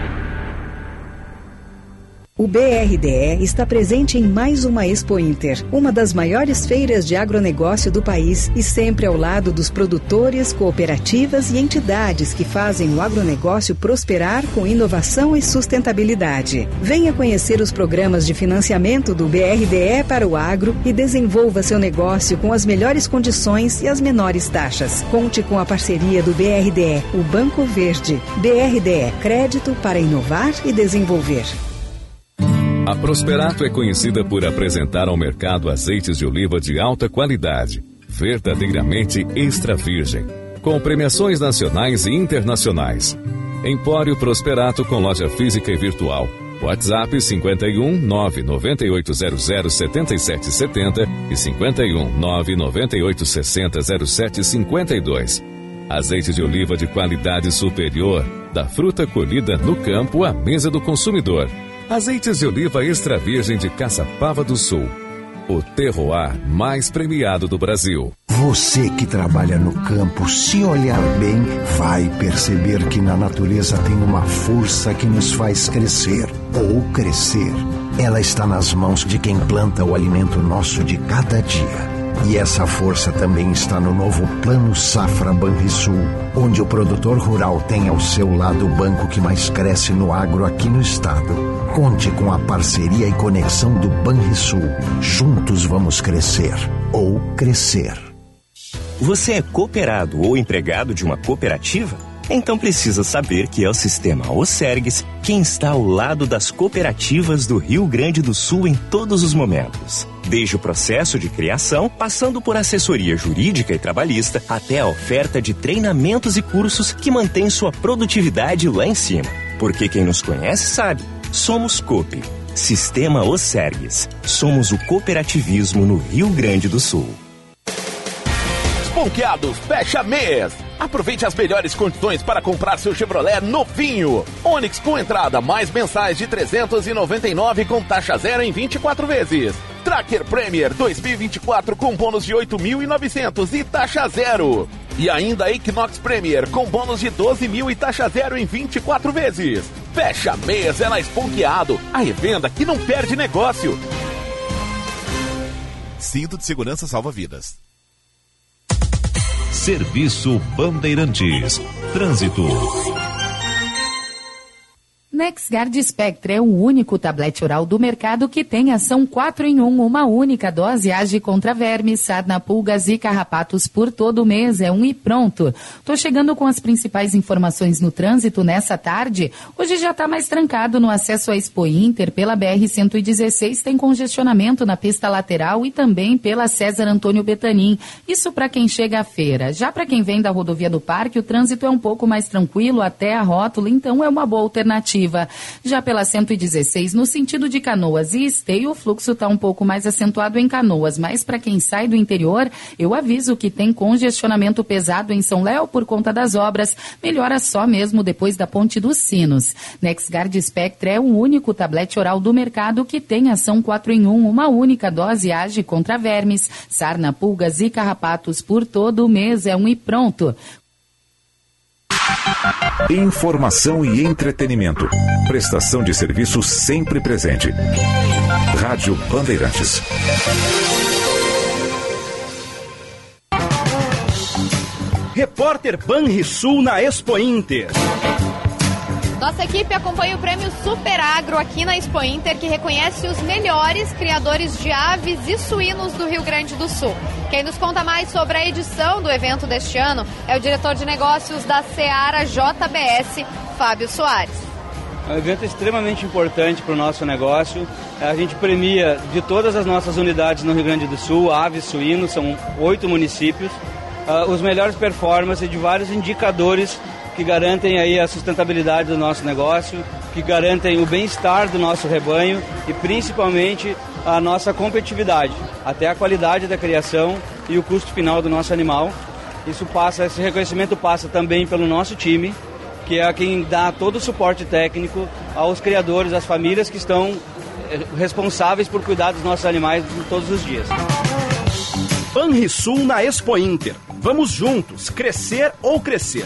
O BRDE está presente em mais uma Expo Inter, uma das maiores feiras de agronegócio do país e sempre ao lado dos produtores, cooperativas e entidades que fazem o agronegócio prosperar com inovação e sustentabilidade. Venha conhecer os programas de financiamento do BRDE para o agro e desenvolva seu negócio com as melhores condições e as menores taxas. Conte com a parceria do BRDE, o Banco Verde. BRDE, crédito para inovar e desenvolver. A Prosperato é conhecida por apresentar ao mercado azeites de oliva de alta qualidade verdadeiramente extra virgem, com premiações nacionais e internacionais. Empório Prosperato com loja física e virtual. WhatsApp 51 99800 7770 e 51 99860 0752. Azeite de oliva de qualidade superior, da fruta colhida no campo à mesa do consumidor. Azeites de oliva extra virgem de Caçapava do Sul. O terroir mais premiado do Brasil. Você que trabalha no campo, se olhar bem, vai perceber que na natureza tem uma força que nos faz crescer ou crescer. Ela está nas mãos de quem planta o alimento nosso de cada dia. E essa força também está no novo Plano Safra Banrisul, onde o produtor rural tem ao seu lado o banco que mais cresce no agro aqui no estado. Conte com a parceria e conexão do Banrisul. Juntos vamos crescer ou crescer. Você é cooperado ou empregado de uma cooperativa? Então precisa saber que é o sistema Osergues quem está ao lado das cooperativas do Rio Grande do Sul em todos os momentos. Desde o processo de criação, passando por assessoria jurídica e trabalhista, até a oferta de treinamentos e cursos que mantém sua produtividade lá em cima. Porque quem nos conhece sabe, somos COP. Sistema Osergues. Somos o cooperativismo no Rio Grande do Sul. Ponqueados fecha mês. Aproveite as melhores condições para comprar seu Chevrolet novinho. Onix com entrada mais mensais de 399 com taxa zero em 24 vezes. Tracker Premier 2024 com bônus de 8.900 e taxa zero. E ainda Equinox Premier com bônus de 12 mil e taxa zero em 24 vezes. Fecha mês é na Esponqueado, a revenda que não perde negócio. Cinto de segurança salva vidas. Serviço Bandeirantes. Trânsito. NexGard Spectre é o único tablete oral do mercado que tem ação 4 em 1, uma única dose age contra vermes, sarna, pulgas e carrapatos por todo mês. É um e pronto. Tô chegando com as principais informações no trânsito nessa tarde. Hoje já está mais trancado no acesso à Expo Inter pela BR-116. Tem congestionamento na pista lateral e também pela César Antônio Betanin. Isso para quem chega à feira. Já para quem vem da rodovia do Parque, o trânsito é um pouco mais tranquilo até a rótula, então é uma boa alternativa. Já pela 116, no sentido de Canoas e Esteio, o fluxo está um pouco mais acentuado em Canoas, mas para quem sai do interior, eu aviso que tem congestionamento pesado em São Léo por conta das obras. Melhora só mesmo depois da Ponte dos Sinos. NexGard Spectre é o único tablete oral do mercado que tem ação 4 em 1, uma única dose age contra vermes, sarna, pulgas e carrapatos por todo o mês. É um e pronto. Informação e entretenimento. Prestação de serviço sempre presente. Rádio Bandeirantes. Repórter Banrisul na Expo Inter. Nossa equipe acompanha o prêmio Super Agro aqui na Expo Inter, que reconhece os melhores criadores de aves e suínos do Rio Grande do Sul. Quem nos conta mais sobre a edição do evento deste ano é o diretor de negócios da Seara JBS, Fábio Soares. É um evento extremamente importante para o nosso negócio. A gente premia de todas as nossas unidades no Rio Grande do Sul, aves, suínos, são oito municípios, uh, os melhores performances de vários indicadores que garantem aí a sustentabilidade do nosso negócio, que garantem o bem-estar do nosso rebanho e principalmente a nossa competitividade, até a qualidade da criação e o custo final do nosso animal. Isso passa, esse reconhecimento passa também pelo nosso time, que é quem dá todo o suporte técnico aos criadores, às famílias que estão eh, responsáveis por cuidar dos nossos animais todos os dias. Banrisul na Expo Inter. Vamos juntos, crescer ou crescer.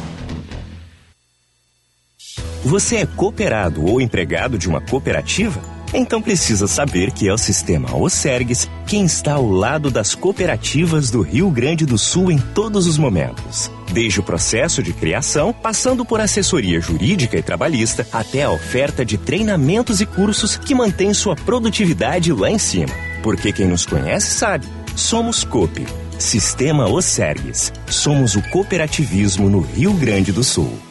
Você é cooperado ou empregado de uma cooperativa? então precisa saber que é o sistema Osergues quem está ao lado das cooperativas do Rio Grande do Sul em todos os momentos. Desde o processo de criação, passando por assessoria jurídica e trabalhista, até a oferta de treinamentos e cursos que mantém sua produtividade lá em cima. Porque quem nos conhece sabe, somos COP. Sistema Osergues. Somos o cooperativismo no Rio Grande do Sul.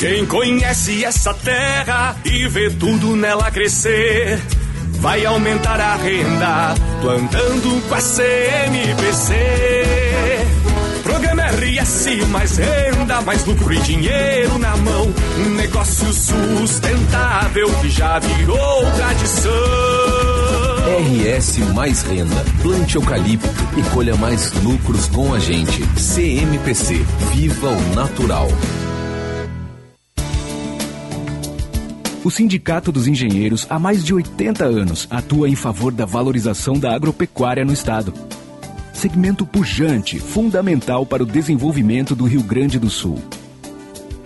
Quem conhece essa terra e vê tudo nela crescer, vai aumentar a renda, plantando com a CMPC. Programa RS, mais renda, mais lucro e dinheiro na mão. Um negócio sustentável que já virou tradição. RS Mais Renda. Plante eucalipto e colha mais lucros com a gente. CMPC. Viva o natural. O Sindicato dos Engenheiros, há mais de 80 anos, atua em favor da valorização da agropecuária no Estado. Segmento pujante, fundamental para o desenvolvimento do Rio Grande do Sul.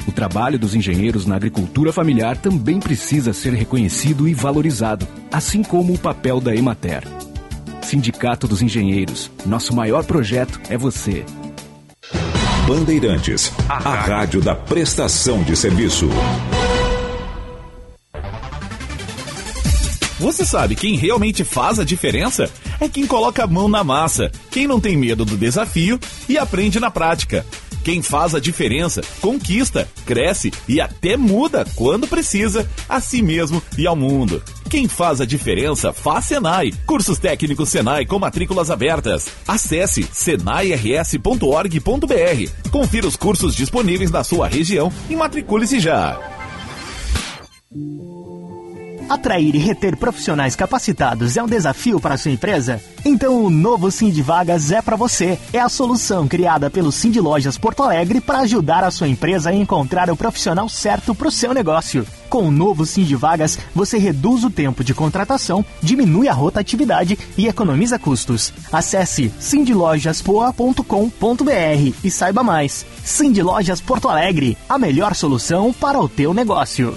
O trabalho dos engenheiros na agricultura familiar também precisa ser reconhecido e valorizado, assim como o papel da Emater. Sindicato dos Engenheiros, nosso maior projeto é você. Bandeirantes, a rádio da prestação de serviço. Você sabe quem realmente faz a diferença? É quem coloca a mão na massa, quem não tem medo do desafio e aprende na prática. Quem faz a diferença, conquista, cresce e até muda quando precisa, a si mesmo e ao mundo. Quem faz a diferença faz Senai. Cursos técnicos Senai com matrículas abertas. Acesse senairs.org.br. Confira os cursos disponíveis na sua região e matricule-se já. Atrair e reter profissionais capacitados é um desafio para sua empresa? Então o novo Cindy Vagas é para você. É a solução criada pelo Cindy Lojas Porto Alegre para ajudar a sua empresa a encontrar o profissional certo para o seu negócio. Com o novo Cindy Vagas, você reduz o tempo de contratação, diminui a rotatividade e economiza custos. Acesse cindylojaspoa.com.br e saiba mais. Cindy Lojas Porto Alegre, a melhor solução para o teu negócio.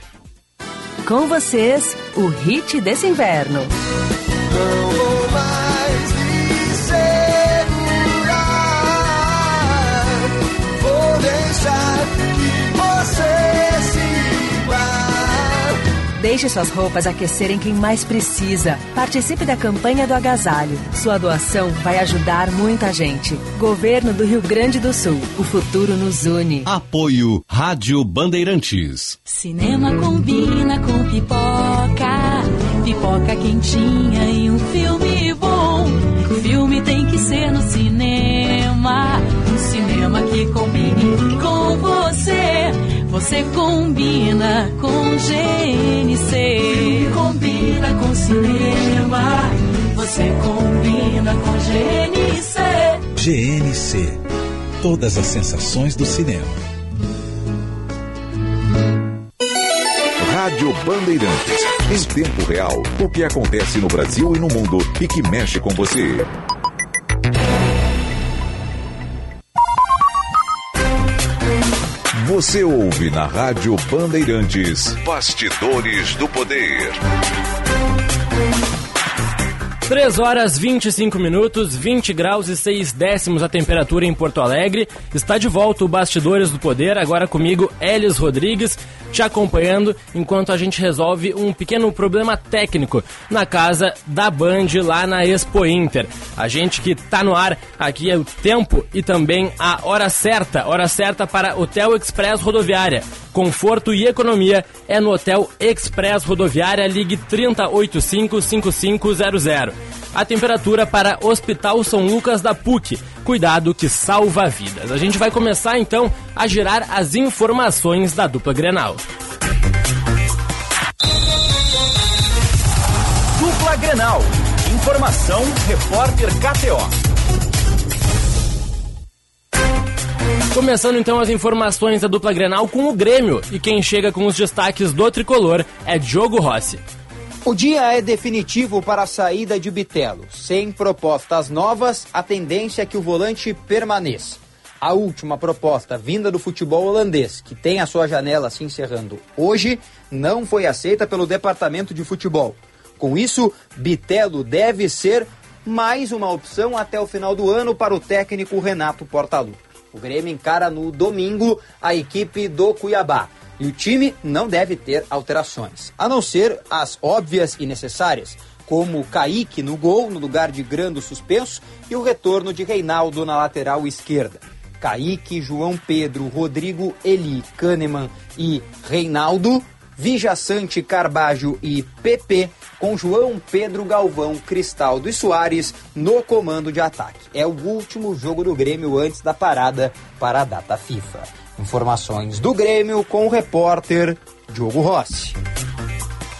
Com vocês, o hit desse inverno. Deixe suas roupas aquecerem quem mais precisa. Participe da campanha do agasalho. Sua doação vai ajudar muita gente. Governo do Rio Grande do Sul. O futuro nos une. Apoio Rádio Bandeirantes. Cinema combina com pipoca. Pipoca quentinha e um filme bom. Filme tem que ser no cinema. Um cinema que combine com você. Combina com GNC. Filme combina com cinema. Você combina com GNC. GNC. Todas as sensações do cinema. Rádio Bandeirantes. Em tempo real, o que acontece no Brasil e no mundo e que mexe com você. Você ouve na Rádio Bandeirantes. Bastidores do Poder. 3 horas 25 minutos, 20 graus e 6 décimos a temperatura em Porto Alegre. Está de volta o Bastidores do Poder, agora comigo Elis Rodrigues, te acompanhando enquanto a gente resolve um pequeno problema técnico na casa da Band lá na Expo Inter. A gente que tá no ar aqui é o tempo e também a hora certa, hora certa para Hotel Express Rodoviária. Conforto e economia é no Hotel Express Rodoviária, ligue 3085 5500. A temperatura para Hospital São Lucas da PUC. Cuidado que salva vidas. A gente vai começar então a girar as informações da dupla Grenal. Dupla Grenal. Informação, repórter KTO. Começando então as informações da dupla Grenal com o Grêmio. E quem chega com os destaques do tricolor é Diogo Rossi. O dia é definitivo para a saída de Bitelo. Sem propostas novas, a tendência é que o volante permaneça. A última proposta, vinda do futebol holandês, que tem a sua janela se encerrando hoje, não foi aceita pelo departamento de futebol. Com isso, Bitelo deve ser mais uma opção até o final do ano para o técnico Renato Portaluppi. O Grêmio encara no domingo a equipe do Cuiabá. E o time não deve ter alterações, a não ser as óbvias e necessárias, como Kaique no gol no lugar de Grando suspenso e o retorno de Reinaldo na lateral esquerda. Kaique, João Pedro, Rodrigo Eli, Kahneman e Reinaldo, Vijaçante, Carbajo e PP, com João Pedro Galvão, Cristaldo e Soares no comando de ataque. É o último jogo do Grêmio antes da parada para a data FIFA. Informações do Grêmio com o repórter Diogo Rossi.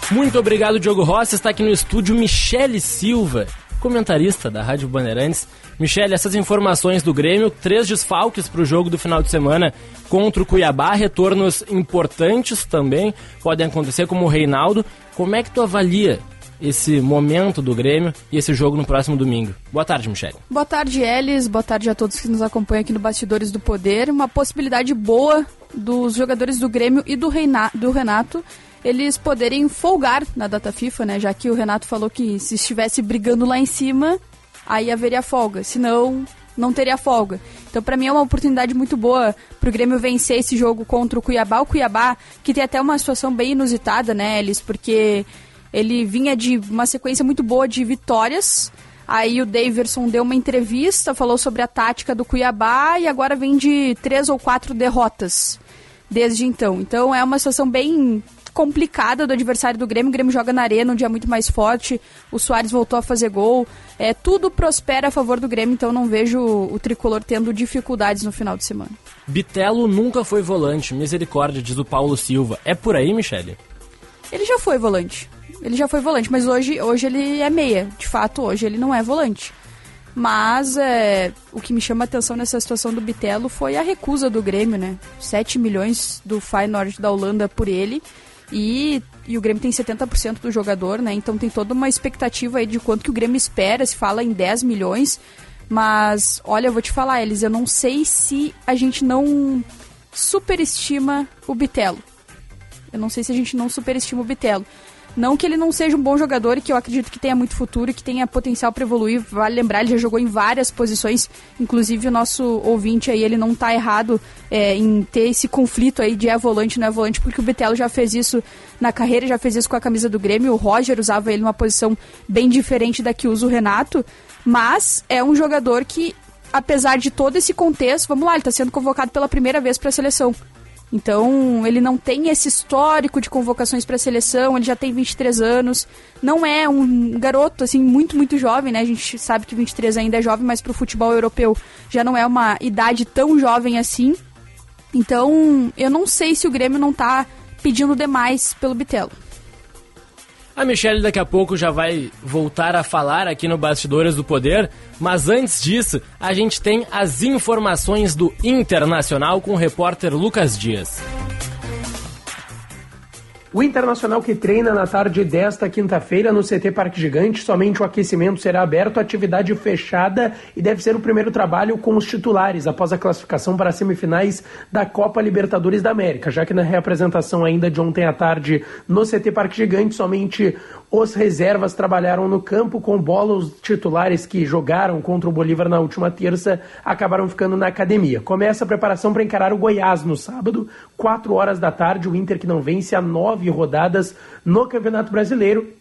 Muito obrigado, Diogo Rossi. Está aqui no estúdio Michele Silva, comentarista da Rádio Bandeirantes. Michele, essas informações do Grêmio, três desfalques para o jogo do final de semana contra o Cuiabá, retornos importantes também podem acontecer, como o Reinaldo. Como é que tu avalia esse momento do Grêmio e esse jogo no próximo domingo. Boa tarde, Michele. Boa tarde, Elis. Boa tarde a todos que nos acompanham aqui no Bastidores do Poder. Uma possibilidade boa dos jogadores do Grêmio e do, Reina do Renato eles poderem folgar na data FIFA, né? Já que o Renato falou que se estivesse brigando lá em cima, aí haveria folga. Senão, não teria folga. Então, para mim, é uma oportunidade muito boa para o Grêmio vencer esse jogo contra o Cuiabá. O Cuiabá, que tem até uma situação bem inusitada, né, Elis? Porque ele vinha de uma sequência muito boa de vitórias. Aí o Daverson deu uma entrevista, falou sobre a tática do Cuiabá e agora vem de três ou quatro derrotas desde então. Então é uma situação bem complicada do adversário do Grêmio. O Grêmio joga na arena, um dia muito mais forte. O Soares voltou a fazer gol. É, tudo prospera a favor do Grêmio, então não vejo o tricolor tendo dificuldades no final de semana. Bitelo nunca foi volante, misericórdia, diz o Paulo Silva. É por aí, Michele? Ele já foi volante. Ele já foi volante, mas hoje, hoje ele é meia. De fato, hoje ele não é volante. Mas é, o que me chama a atenção nessa situação do Bitelo foi a recusa do Grêmio, né? 7 milhões do Feyenoord da Holanda por ele. E, e o Grêmio tem 70% do jogador, né? Então tem toda uma expectativa aí de quanto que o Grêmio espera, se fala em 10 milhões. Mas, olha, eu vou te falar, eles, eu não sei se a gente não superestima o Bitelo. Eu não sei se a gente não superestima o Bitelo. Não que ele não seja um bom jogador e que eu acredito que tenha muito futuro e que tenha potencial para evoluir. Vale lembrar, ele já jogou em várias posições. Inclusive o nosso ouvinte aí, ele não tá errado é, em ter esse conflito aí de é volante não é volante, porque o Bitelo já fez isso na carreira, já fez isso com a camisa do Grêmio. O Roger usava ele numa posição bem diferente da que usa o Renato. Mas é um jogador que, apesar de todo esse contexto, vamos lá, ele está sendo convocado pela primeira vez para a seleção. Então, ele não tem esse histórico de convocações para a seleção, ele já tem 23 anos, não é um garoto assim muito, muito jovem, né? A gente sabe que 23 ainda é jovem, mas para o futebol europeu já não é uma idade tão jovem assim. Então, eu não sei se o Grêmio não está pedindo demais pelo Bitelo. A Michelle daqui a pouco já vai voltar a falar aqui no Bastidores do Poder, mas antes disso, a gente tem as informações do Internacional com o repórter Lucas Dias. O Internacional que treina na tarde desta quinta-feira no CT Parque Gigante, somente o aquecimento será aberto, atividade fechada e deve ser o primeiro trabalho com os titulares após a classificação para as semifinais da Copa Libertadores da América, já que na reapresentação ainda de ontem à tarde no CT Parque Gigante, somente Os reservas trabalharam no campo com bola. Os titulares que jogaram contra o Bolívar na última terça acabaram ficando na academia. Começa a preparação para encarar o Goiás no sábado, 4 horas da tarde. O Inter que não vence há nove rodadas no Campeonato Brasileiro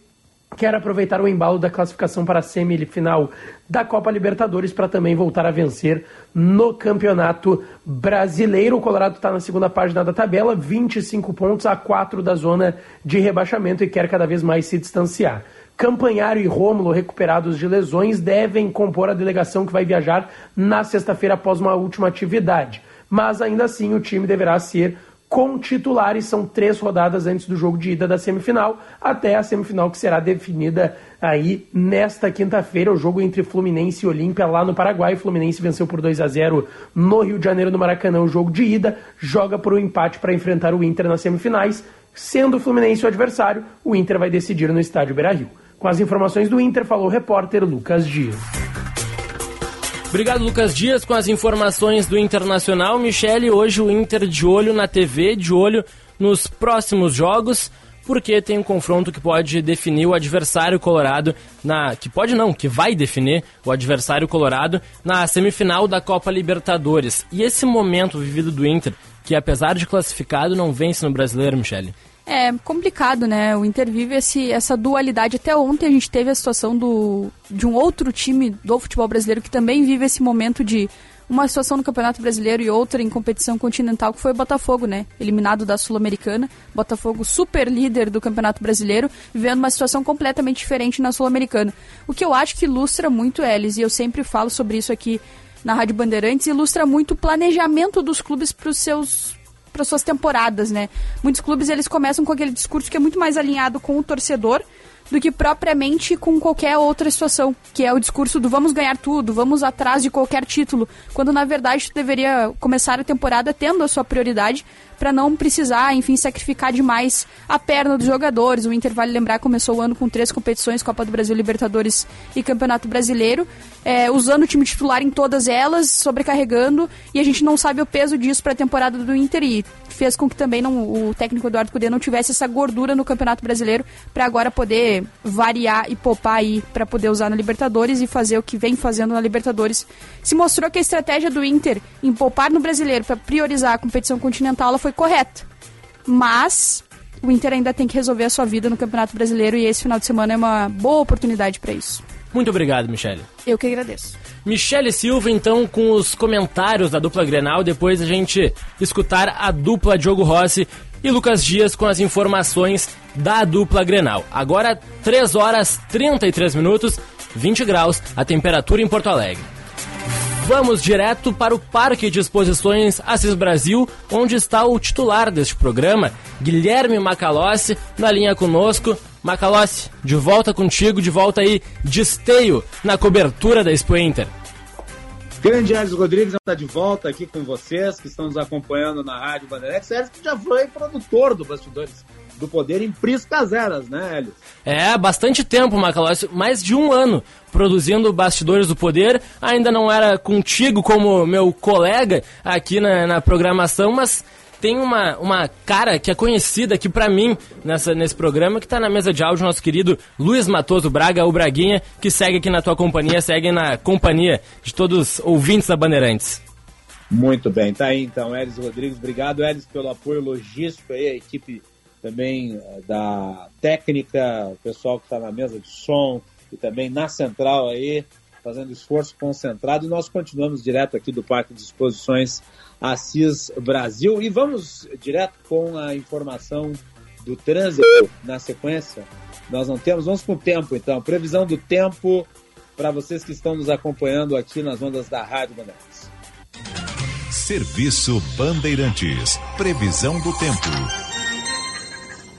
quer aproveitar o embalo da classificação para a semifinal da Copa Libertadores para também voltar a vencer no Campeonato Brasileiro. O Colorado está na segunda página da tabela, 25 pontos a 4 da zona de rebaixamento e quer cada vez mais se distanciar. Campanhário e Rômulo, recuperados de lesões, devem compor a delegação que vai viajar na sexta-feira após uma última atividade. Mas ainda assim o time deverá ser com titulares. São três rodadas antes do jogo de ida da semifinal, até a semifinal que será definida aí nesta quinta-feira, o jogo entre Fluminense e Olímpia lá no Paraguai. Fluminense venceu por 2 a 0 no Rio de Janeiro, no Maracanã, o jogo de ida. Joga por um empate para enfrentar o Inter nas semifinais. Sendo o Fluminense o adversário, o Inter vai decidir no estádio Beira-Rio. Com as informações do Inter, falou o repórter Lucas Dias. Obrigado, Lucas Dias, com as informações do Internacional. Michele, hoje o Inter de olho na TV, de olho nos próximos jogos, porque tem um confronto que pode definir o adversário colorado na. que pode não, que vai definir o adversário colorado na semifinal da Copa Libertadores. E esse momento vivido do Inter, que apesar de classificado, não vence no brasileiro, Michele. É complicado, né? O Inter vive esse, essa dualidade. Até ontem a gente teve a situação do, de um outro time do futebol brasileiro que também vive esse momento de uma situação no Campeonato Brasileiro e outra em competição continental, que foi o Botafogo, né? Eliminado da Sul-Americana. Botafogo super líder do Campeonato Brasileiro, vivendo uma situação completamente diferente na Sul-Americana. O que eu acho que ilustra muito, Elis, e eu sempre falo sobre isso aqui na Rádio Bandeirantes, ilustra muito o planejamento dos clubes para os seus para suas temporadas, né? Muitos clubes eles começam com aquele discurso que é muito mais alinhado com o torcedor do que propriamente com qualquer outra situação, que é o discurso do vamos ganhar tudo, vamos atrás de qualquer título, quando na verdade tu deveria começar a temporada tendo a sua prioridade para não precisar, enfim, sacrificar demais a perna dos jogadores. O Inter, vale lembrar, começou o ano com três competições, Copa do Brasil, Libertadores e Campeonato Brasileiro, é, usando o time titular em todas elas, sobrecarregando, e a gente não sabe o peso disso para a temporada do Inter e fez com que também não, o técnico Eduardo Cudê não tivesse essa gordura no Campeonato Brasileiro para agora poder variar e poupar aí para poder usar na Libertadores e fazer o que vem fazendo na Libertadores. Se mostrou que a estratégia do Inter em poupar no Brasileiro para priorizar a competição continental ela foi correta. Mas o Inter ainda tem que resolver a sua vida no Campeonato Brasileiro e esse final de semana é uma boa oportunidade para isso. Muito obrigado, Michele. Eu que agradeço. Michele Silva, então, com os comentários da dupla Grenal, depois a gente escutar a dupla Diogo Rossi e Lucas Dias com as informações da dupla Grenal. Agora, 3 horas 33 minutos, 20 graus, a temperatura em Porto Alegre. Vamos direto para o Parque de Exposições Assis Brasil, onde está o titular deste programa, Guilherme Macalossi, na linha conosco. Macalossi, de volta contigo, de volta aí de esteio na cobertura da Expo Inter. Grande Elis Rodrigues está de volta aqui com vocês, que estão nos acompanhando na Rádio Bandeirantes. Elis que já foi produtor do Bastidores do Poder em Priscas Eras, né, Elis? É, bastante tempo, Macalossi, mais de um ano produzindo Bastidores do Poder. Ainda não era contigo como meu colega aqui na, na programação, mas tem uma, uma cara que é conhecida aqui pra mim nessa, nesse programa, que tá na mesa de áudio, nosso querido Luiz Matoso Braga, o Braguinha, que segue aqui na tua companhia, segue na companhia de todos os ouvintes da Bandeirantes. Muito bem, tá aí então, Elis Rodrigues. Obrigado, Elis, pelo apoio logístico aí, a equipe também eh, da técnica, o pessoal que está na mesa de som e também na central aí, fazendo esforço concentrado. E nós continuamos direto aqui do Parque de Exposições Assis Brasil. E vamos direto com a informação do trânsito na sequência. Nós não temos, vamos com o tempo então. Previsão do tempo para vocês que estão nos acompanhando aqui nas ondas da Rádio Bandeirantes. Serviço Bandeirantes. Previsão do tempo.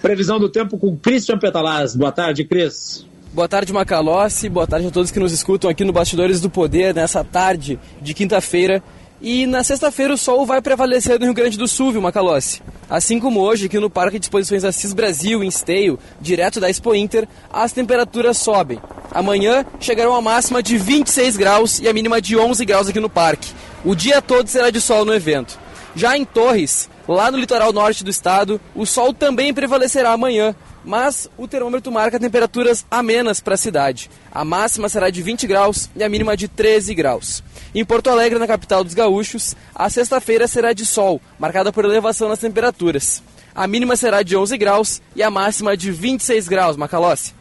Previsão do tempo com Christian Petalaz. Boa tarde, Cris. Boa tarde, Macalossi. Boa tarde a todos que nos escutam aqui no Bastidores do Poder nessa tarde de quinta-feira. E na sexta-feira o sol vai prevalecer no Rio Grande do Sul, viu, Macalossi? Assim como hoje, aqui no Parque de Exposições Assis Brasil, em Esteio, direto da Expo Inter, as temperaturas sobem. Amanhã chegarão a máxima de 26 graus e a mínima de 11 graus aqui no parque. O dia todo será de sol no evento. Já em Torres, lá no litoral norte do estado, o sol também prevalecerá amanhã, mas o termômetro marca temperaturas amenas para a cidade. A máxima será de 20 graus e a mínima de 13 graus. Em Porto Alegre, na capital dos gaúchos, a sexta-feira será de sol, marcada por elevação nas temperaturas. A mínima será de 11 graus e a máxima de 26 graus, Macalossi.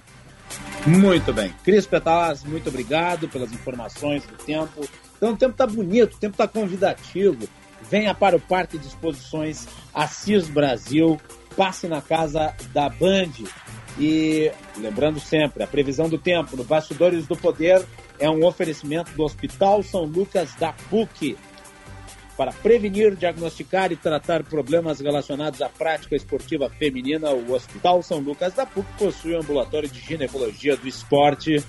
Muito bem. Cris Petaz, muito obrigado pelas informações do tempo. Então o tempo está bonito, o tempo está convidativo. Venha para o Parque de Exposições Assis Brasil, passe na casa da Band. E lembrando sempre, a previsão do tempo no Bastidores do Poder é um oferecimento do Hospital São Lucas da PUC para prevenir, diagnosticar e tratar problemas relacionados à prática esportiva feminina. O Hospital São Lucas da PUC possui um ambulatório de ginecologia do esporte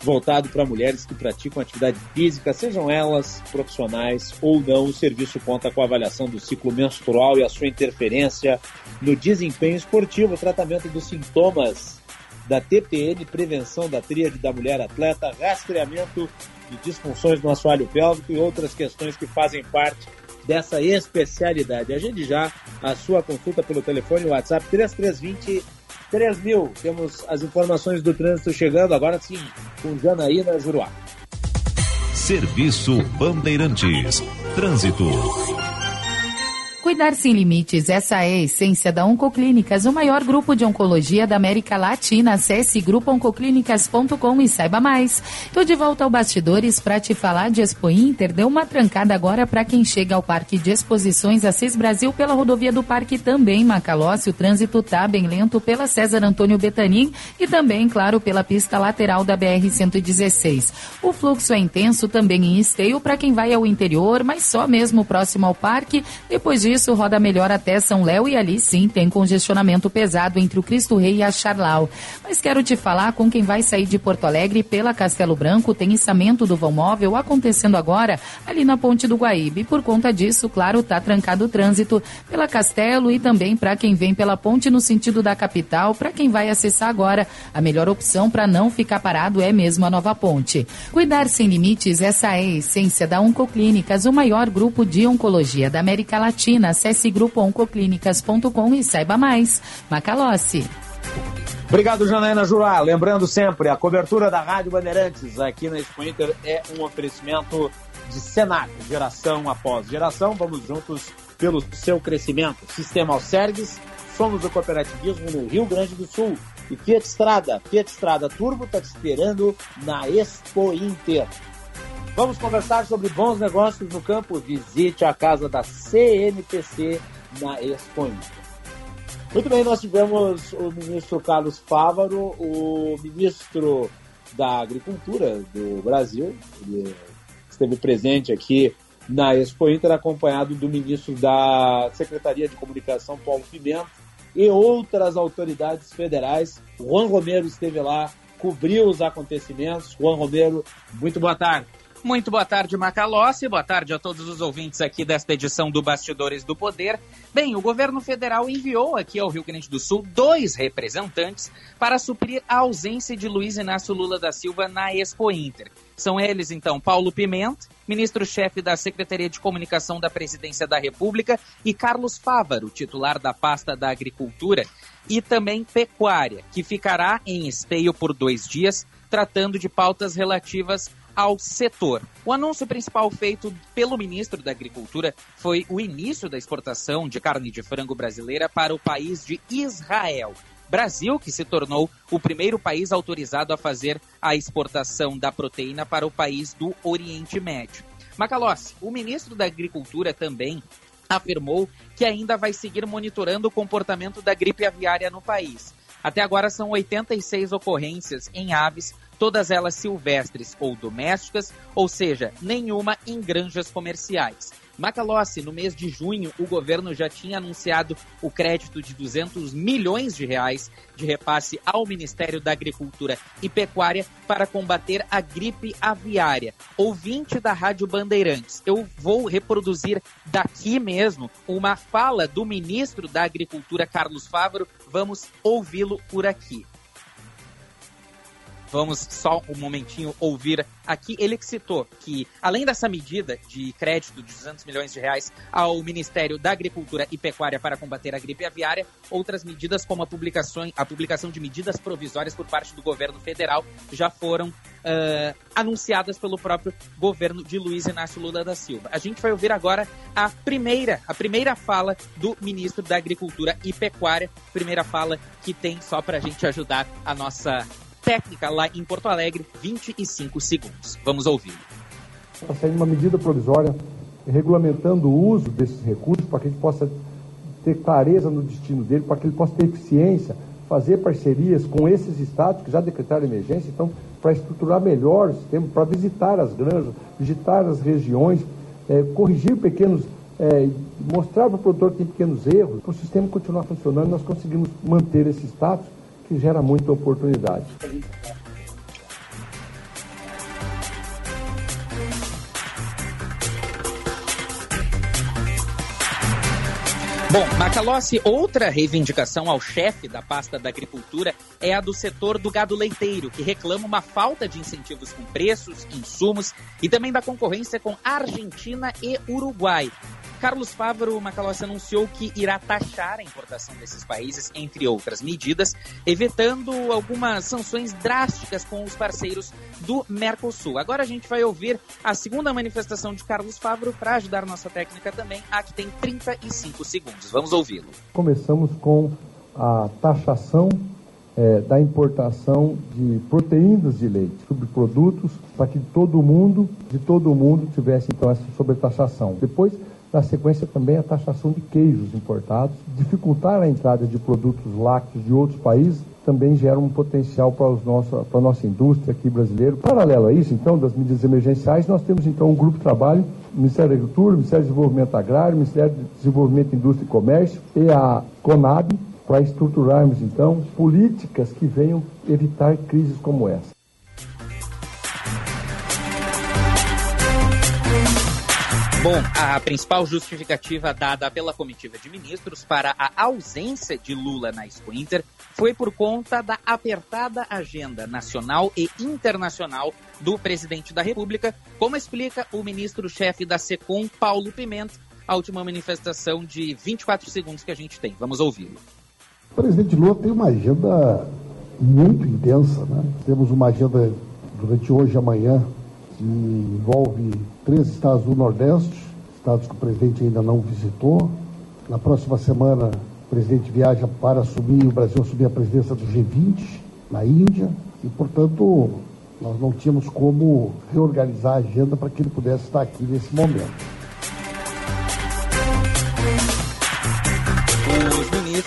voltado para mulheres que praticam atividade física, sejam elas profissionais ou não. O serviço conta com a avaliação do ciclo menstrual e a sua interferência no desempenho esportivo, tratamento dos sintomas da TPN, prevenção da tríade da mulher atleta, rastreamento de disfunções no assoalho pélvico e outras questões que fazem parte dessa especialidade. Agende já a sua consulta pelo telefone WhatsApp 3320 3000. Temos as informações do trânsito chegando agora sim com Janaína Juruá. Serviço Bandeirantes. Trânsito. Cuidar sem limites, essa é a essência da Oncoclínicas, o maior grupo de oncologia da América Latina. Acesse grupooncoclínicas.com e saiba mais. Tô de volta ao Bastidores para te falar de Expo Inter. Deu uma trancada agora para quem chega ao Parque de Exposições Assis Brasil pela rodovia do Parque também, Macalossi. O trânsito tá bem lento pela César Antônio Betanin e também, claro, pela pista lateral da BR-116. O fluxo é intenso também em esteio para quem vai ao interior, mas só mesmo próximo ao parque. Depois disso, isso, roda melhor até São Léo e ali sim tem congestionamento pesado entre o Cristo Rei e a Charlau. Mas quero te falar com quem vai sair de Porto Alegre pela Castelo Branco, tem içamento do vão móvel acontecendo agora ali na Ponte do Guaíbe. Por conta disso, claro, tá trancado o trânsito pela Castelo e também para quem vem pela ponte no sentido da capital, para quem vai acessar agora, a melhor opção para não ficar parado é mesmo a nova ponte. Cuidar sem limites, essa é a essência da Oncoclínicas, o maior grupo de oncologia da América Latina Acesse grupooncoclínicas.com e saiba mais. Macalossi. Obrigado, Janaína Jurá. Lembrando sempre, a cobertura da Rádio Bandeirantes aqui na Expo Inter é um oferecimento de Senac, geração após geração. Vamos juntos pelo seu crescimento. Sistema Alcergues, somos o cooperativismo no Rio Grande do Sul. E Fiat Estrada, Fiat Estrada Turbo está te esperando na Expo Inter. Vamos conversar sobre bons negócios no campo. Visite a casa da CNPC na Expo Muito bem, nós tivemos o ministro Carlos Fávaro, o ministro da Agricultura do Brasil, ele esteve presente aqui na Expo Inter, acompanhado do ministro da Secretaria de Comunicação, Paulo Pimenta, e outras autoridades federais. Juan Romero esteve lá, cobriu os acontecimentos. Juan Romero, muito boa tarde. Muito boa tarde, Macalossi. Boa tarde a todos os ouvintes aqui desta edição do Bastidores do Poder. Bem, o governo federal enviou aqui ao Rio Grande do Sul dois representantes para suprir a ausência de Luiz Inácio Lula da Silva na Expo Inter. São eles, então, Paulo Pimenta, ministro-chefe da Secretaria de Comunicação da Presidência da República, e Carlos Fávaro, titular da pasta da Agricultura, e também Pecuária, que ficará em esteio por dois dias, tratando de pautas relativas ao setor. O anúncio principal feito pelo ministro da Agricultura foi o início da exportação de carne de frango brasileira para o país de Israel. Brasil, que se tornou o primeiro país autorizado a fazer a exportação da proteína para o país do Oriente Médio. Macalossi, o ministro da Agricultura também afirmou que ainda vai seguir monitorando o comportamento da gripe aviária no país. Até agora são 86 ocorrências em aves todas elas silvestres ou domésticas, ou seja, nenhuma em granjas comerciais. Macalossi, no mês de junho, o governo já tinha anunciado o crédito de 200 milhões de reais de repasse ao Ministério da Agricultura e Pecuária para combater a gripe aviária. Ouvinte da Rádio Bandeirantes, eu vou reproduzir daqui mesmo uma fala do ministro da Agricultura, Carlos Fávaro. Vamos ouvi-lo por aqui. Vamos só um momentinho ouvir aqui ele que citou que, além dessa medida de crédito de 200 milhões de reais ao Ministério da Agricultura e Pecuária para combater a gripe aviária, outras medidas como a publicação, a publicação de medidas provisórias por parte do governo federal já foram uh, anunciadas pelo próprio governo de Luiz Inácio Lula da Silva. A gente vai ouvir agora a primeira, a primeira fala do ministro da Agricultura e Pecuária, primeira fala que tem só para a gente ajudar a nossa técnica lá em Porto Alegre, 25 segundos. Vamos ouvir. Está saindo uma medida provisória regulamentando o uso desses recursos para que a gente possa ter clareza no destino dele, para que ele possa ter eficiência, fazer parcerias com esses estados que já decretaram emergência, então, para estruturar melhor o sistema, para visitar as granjas, visitar as regiões, é, corrigir pequenos, é, mostrar para o produtor que tem pequenos erros, para o sistema continuar funcionando, nós conseguimos manter esse status que gera muita oportunidade. Bom, Macalossi, outra reivindicação ao chefe da pasta da agricultura é a do setor do gado leiteiro, que reclama uma falta de incentivos com preços, insumos e também da concorrência com Argentina e Uruguai. Carlos Fávaro Macalossi anunciou que irá taxar a importação desses países, entre outras medidas, evitando algumas sanções drásticas com os parceiros do Mercosul. Agora a gente vai ouvir a segunda manifestação de Carlos Fávaro para ajudar nossa técnica também, a que tem 35 segundos. Vamos ouvi-lo. Começamos com a taxação é, da importação de proteínas de leite, subprodutos, para que todo mundo, de todo mundo, tivesse então essa sobretaxação. Depois na sequência também a taxação de queijos importados, dificultar a entrada de produtos lácteos de outros países também gera um potencial para, os nosso, para a nossa indústria aqui brasileira. Paralelo a isso, então, das medidas emergenciais, nós temos então um grupo de trabalho, Ministério da Agricultura, Ministério de Desenvolvimento Agrário, Ministério de Desenvolvimento, Indústria e Comércio e a CONAB, para estruturarmos então políticas que venham evitar crises como essa. Bom, a principal justificativa dada pela comitiva de ministros para a ausência de Lula na Expo Inter foi por conta da apertada agenda nacional e internacional do presidente da República, como explica o ministro-chefe da SECOM, Paulo Pimenta, a última manifestação de 24 segundos que a gente tem. Vamos ouvi-lo. O presidente Lula tem uma agenda muito intensa, né? Temos uma agenda durante hoje e amanhã que envolve três estados do Nordeste, estados que o presidente ainda não visitou. Na próxima semana, o presidente viaja para assumir, o Brasil assumir a presidência do G20 na Índia, e, portanto, nós não tínhamos como reorganizar a agenda para que ele pudesse estar aqui nesse momento.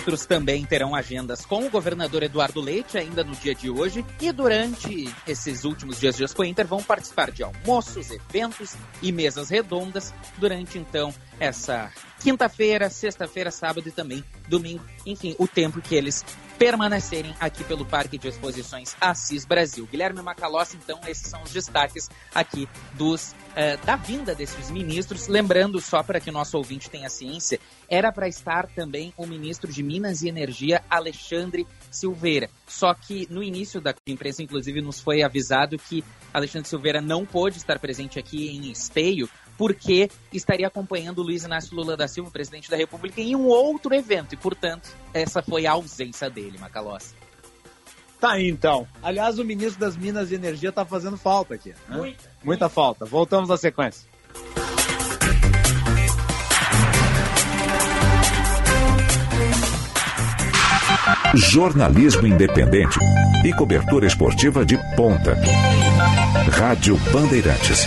Ministros também terão agendas com o governador Eduardo Leite ainda no dia de hoje. E durante esses últimos dias de Expo Inter vão participar de almoços, eventos e mesas redondas durante então essa quinta-feira, sexta-feira, sábado e também domingo, enfim, o tempo que eles permanecerem aqui pelo Parque de Exposições Assis Brasil. Guilherme Macalossi, então, esses são os destaques aqui dos uh, da vinda desses ministros. Lembrando, só para que o nosso ouvinte tenha ciência, era para estar também o ministro de Minas e Energia, Alexandre Silveira. Só que no início da imprensa, inclusive, nos foi avisado que Alexandre Silveira não pôde estar presente aqui em Esteio porque estaria acompanhando Luiz Inácio Lula da Silva, presidente da República, em um outro evento. E, portanto, essa foi a ausência dele, Macalossi. Tá aí, então. Aliás, o ministro das Minas e Energia tá fazendo falta aqui. Né? Muita. Muita falta. Voltamos à sequência. Jornalismo independente e cobertura esportiva de ponta. Rádio Bandeirantes.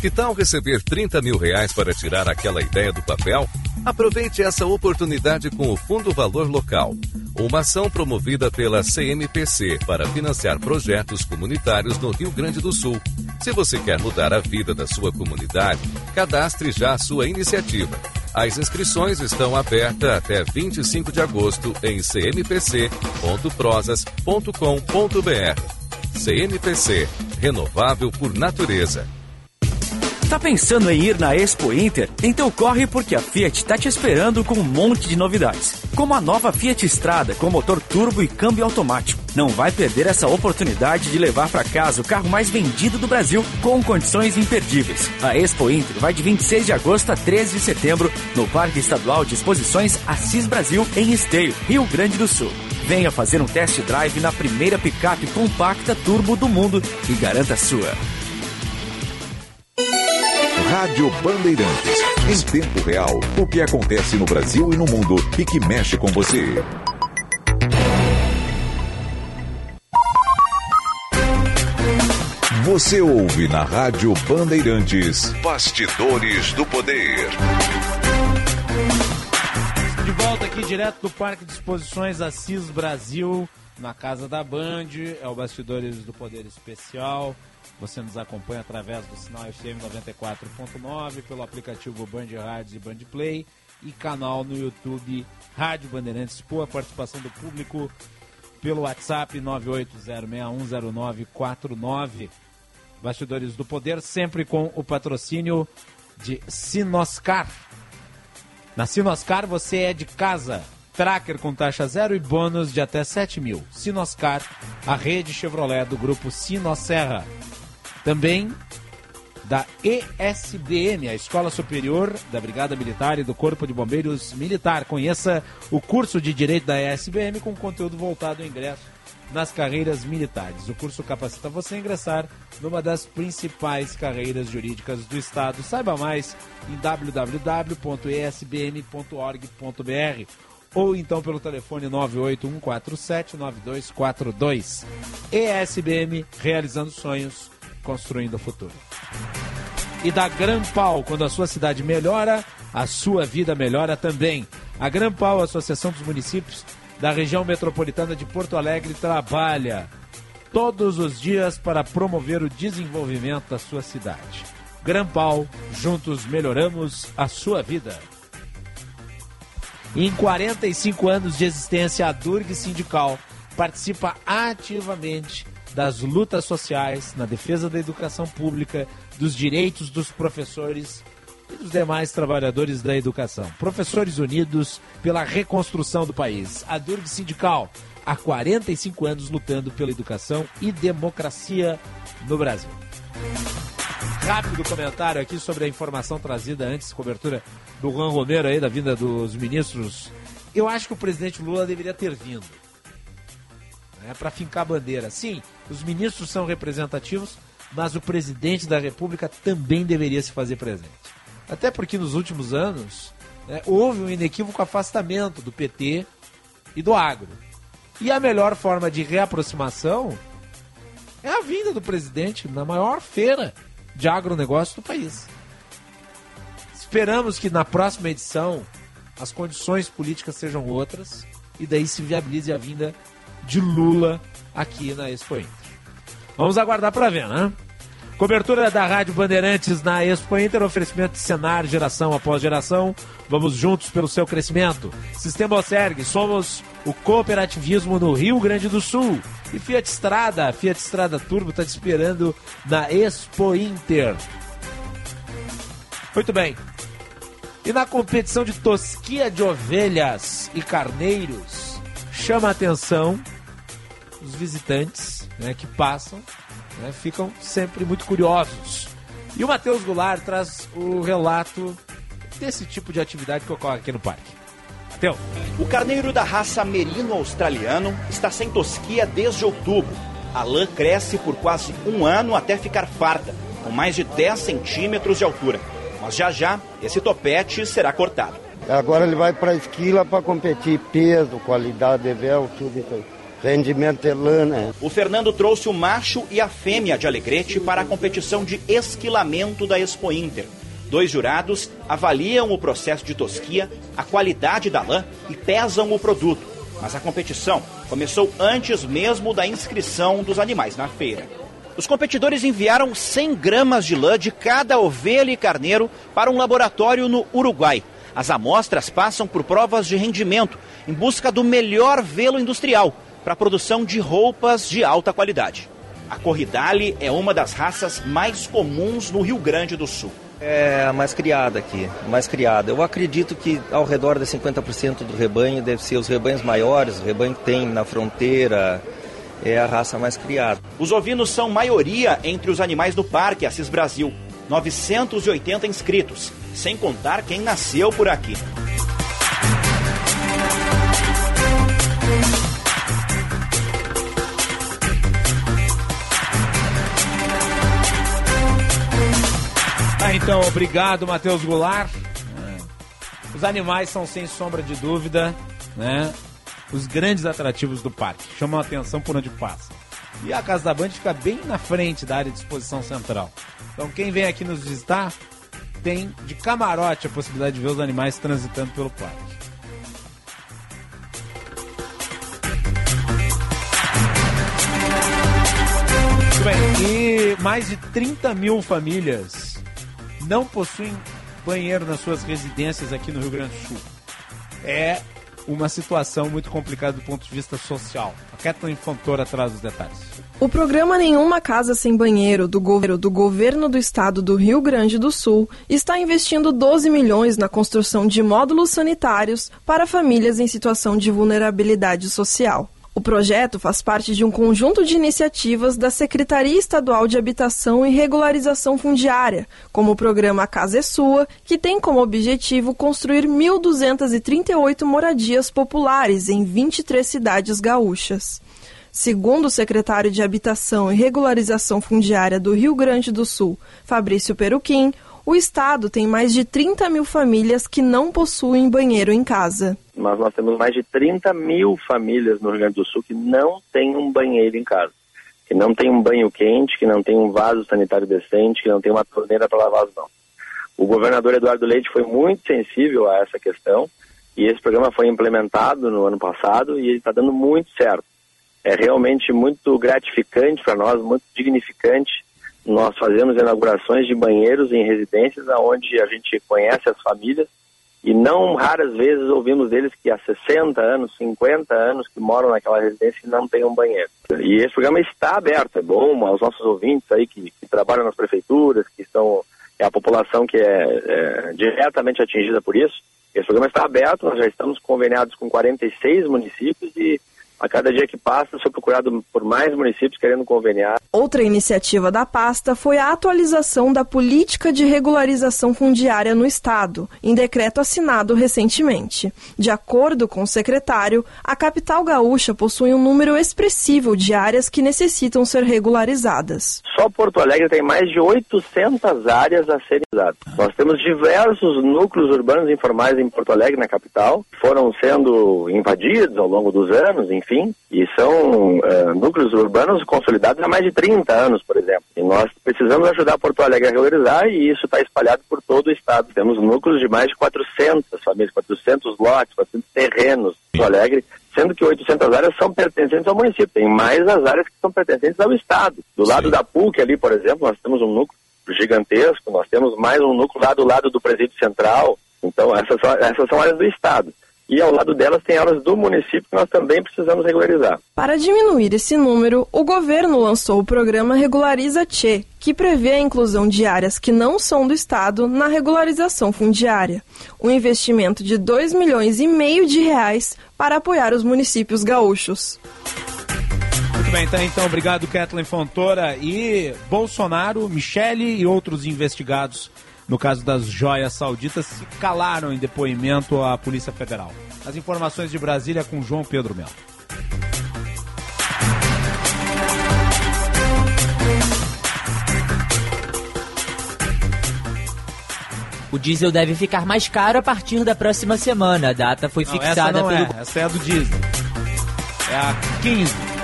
Que tal receber 30 mil reais para tirar aquela ideia do papel? Aproveite essa oportunidade com o Fundo Valor Local, uma ação promovida pela CMPC para financiar projetos comunitários no Rio Grande do Sul. Se você quer mudar a vida da sua comunidade, cadastre já a sua iniciativa. As inscrições estão abertas até 25 de agosto em cmpc.prosas.com.br. CMPC Renovável por Natureza. Tá pensando em ir na Expo Inter? Então corre porque a Fiat tá te esperando com um monte de novidades. Como a nova Fiat Strada com motor turbo e câmbio automático. Não vai perder essa oportunidade de levar para casa o carro mais vendido do Brasil com condições imperdíveis. A Expo Inter vai de 26 de agosto a 13 de setembro no Parque Estadual de Exposições Assis Brasil em Esteio, Rio Grande do Sul. Venha fazer um test drive na primeira picape compacta turbo do mundo e garanta sua. Rádio Bandeirantes. Em tempo real, o que acontece no Brasil e no mundo e que mexe com você. Você ouve na Rádio Bandeirantes. Bastidores do Poder. De volta aqui direto do Parque de Exposições Assis Brasil, na casa da Band, é o Bastidores do Poder Especial. Você nos acompanha através do sinal FM 94.9, pelo aplicativo Band Rádio e Band Play e canal no YouTube Rádio Bandeirantes, por participação do público pelo WhatsApp 980610949. Bastidores do Poder, sempre com o patrocínio de Sinoscar. Na Sinoscar você é de casa. Tracker com taxa zero e bônus de até 7 mil. Sinoscar, a rede Chevrolet do grupo Sinosserra. Também da ESBM, a Escola Superior da Brigada Militar e do Corpo de Bombeiros Militar. Conheça o curso de Direito da ESBM com conteúdo voltado ao ingresso nas carreiras militares. O curso capacita você a ingressar numa das principais carreiras jurídicas do Estado. Saiba mais em www.esbm.org.br ou então pelo telefone 981479242. ESBM, realizando sonhos, construindo o futuro. E da Gran Pau, quando a sua cidade melhora, a sua vida melhora também. A Gran Pau, Associação dos Municípios da região metropolitana de Porto Alegre, trabalha todos os dias para promover o desenvolvimento da sua cidade. Gran Pau, juntos melhoramos a sua vida. Em 45 anos de existência, a Durg Sindical participa ativamente das lutas sociais na defesa da educação pública, dos direitos dos professores e dos demais trabalhadores da educação. Professores Unidos pela reconstrução do país. A Durg Sindical, há 45 anos lutando pela educação e democracia no Brasil. Rápido comentário aqui sobre a informação trazida antes, cobertura do Juan Romero aí, da vinda dos ministros. Eu acho que o presidente Lula deveria ter vindo. Né, para fincar bandeira. Sim, os ministros são representativos, mas o presidente da República também deveria se fazer presente. Até porque nos últimos anos né, houve um inequívoco afastamento do PT e do agro. E a melhor forma de reaproximação é a vinda do presidente na maior feira de agronegócio do país. Esperamos que na próxima edição as condições políticas sejam outras e daí se viabilize a vinda de Lula aqui na Expo Inter. Vamos aguardar para ver, né? Cobertura da Rádio Bandeirantes na Expo Inter, oferecimento de cenário, geração após geração. Vamos juntos pelo seu crescimento. Sistema Oserg, somos o cooperativismo no Rio Grande do Sul. E Fiat Strada, Fiat Strada Turbo está te esperando na Expo Inter. Muito bem. E na competição de tosquia de ovelhas e carneiros, chama a atenção os visitantes né, que passam, né, ficam sempre muito curiosos E o Matheus Goulart traz o relato desse tipo de atividade que ocorre aqui no parque. Matheus. O carneiro da raça merino australiano está sem tosquia desde outubro. A lã cresce por quase um ano até ficar farta, com mais de 10 centímetros de altura. Mas já já, esse topete será cortado. Agora ele vai para a esquila para competir peso, qualidade de véu, tudo isso aí. Rendimento lã, né? O Fernando trouxe o macho e a fêmea de Alegrete para a competição de esquilamento da Expo Inter. Dois jurados avaliam o processo de tosquia, a qualidade da lã e pesam o produto. Mas a competição começou antes mesmo da inscrição dos animais na feira. Os competidores enviaram 100 gramas de lã de cada ovelha e carneiro para um laboratório no Uruguai. As amostras passam por provas de rendimento em busca do melhor velo industrial para a produção de roupas de alta qualidade. A Corridale é uma das raças mais comuns no Rio Grande do Sul. É a mais criada aqui, mais criada. Eu acredito que ao redor de 50% do rebanho deve ser os rebanhos maiores, o rebanho que tem na fronteira, é a raça mais criada. Os ovinos são maioria entre os animais do Parque Assis Brasil. 980 inscritos, sem contar quem nasceu por aqui. Então, obrigado, Matheus Goulart. É. Os animais são, sem sombra de dúvida, né, os grandes atrativos do parque. Chamam a atenção por onde passa. E a Casa da Band fica bem na frente da área de exposição central. Então, quem vem aqui nos visitar tem de camarote a possibilidade de ver os animais transitando pelo parque. Muito bem, e mais de 30 mil famílias não possuem banheiro nas suas residências aqui no Rio Grande do Sul. É uma situação muito complicada do ponto de vista social. A Kathleen Fontoura traz os detalhes. O programa Nenhuma Casa Sem Banheiro do do governo do estado do Rio Grande do Sul está investindo 12 milhões na construção de módulos sanitários para famílias em situação de vulnerabilidade social. O projeto faz parte de um conjunto de iniciativas da Secretaria Estadual de Habitação e Regularização Fundiária, como o programa Casa é Sua, que tem como objetivo construir 1.238 moradias populares em 23 cidades gaúchas. Segundo o secretário de Habitação e Regularização Fundiária do Rio Grande do Sul, Fabrício Peruquim, o estado tem mais de 30 mil famílias que não possuem banheiro em casa. Mas nós temos mais de 30 mil famílias no Rio Grande do Sul que não têm um banheiro em casa, que não tem um banho quente, que não tem um vaso sanitário decente, que não tem uma torneira para lavar as mãos. O governador Eduardo Leite foi muito sensível a essa questão e esse programa foi implementado no ano passado e ele está dando muito certo. É realmente muito gratificante para nós, muito dignificante nós fazemos inaugurações de banheiros em residências onde a gente conhece as famílias e não raras vezes ouvimos deles que há 60 anos, 50 anos que moram naquela residência e não têm um banheiro. E esse programa está aberto, é bom aos nossos ouvintes aí que, que trabalham nas prefeituras, que estão é a população que é, é diretamente atingida por isso. Esse programa está aberto, nós já estamos conveniados com 46 municípios e a cada dia que passa, sou procurado por mais municípios querendo conveniar. Outra iniciativa da pasta foi a atualização da política de regularização fundiária no Estado, em decreto assinado recentemente. De acordo com o secretário, a capital gaúcha possui um número expressivo de áreas que necessitam ser regularizadas. Só Porto Alegre tem mais de 800 áreas a serem usadas. Nós temos diversos núcleos urbanos informais em Porto Alegre, na capital, foram sendo invadidos ao longo dos anos, enfim e são uh, núcleos urbanos consolidados há mais de 30 anos, por exemplo. E nós precisamos ajudar Porto Alegre a regularizar e isso está espalhado por todo o estado. Temos núcleos de mais de 400 famílias, 400 lotes, 400 terrenos em Porto Alegre, sendo que 800 áreas são pertencentes ao município. Tem mais as áreas que são pertencentes ao estado. Do lado Sim. da PUC ali, por exemplo, nós temos um núcleo gigantesco, nós temos mais um núcleo lá do lado do presídio central. Então, essas são, essas são áreas do estado e ao lado delas tem áreas do município que nós também precisamos regularizar. Para diminuir esse número, o governo lançou o programa Regulariza Tchê, que prevê a inclusão de áreas que não são do Estado na regularização fundiária. Um investimento de 2 milhões e meio de reais para apoiar os municípios gaúchos. Muito bem, tá então, obrigado Kathleen Fontoura e Bolsonaro, Michele e outros investigados no caso das joias sauditas se calaram em depoimento à Polícia Federal. As informações de Brasília com João Pedro Melo. O diesel deve ficar mais caro a partir da próxima semana. A data foi Não, fixada essa não pelo. é, essa é a do diesel. É a 15.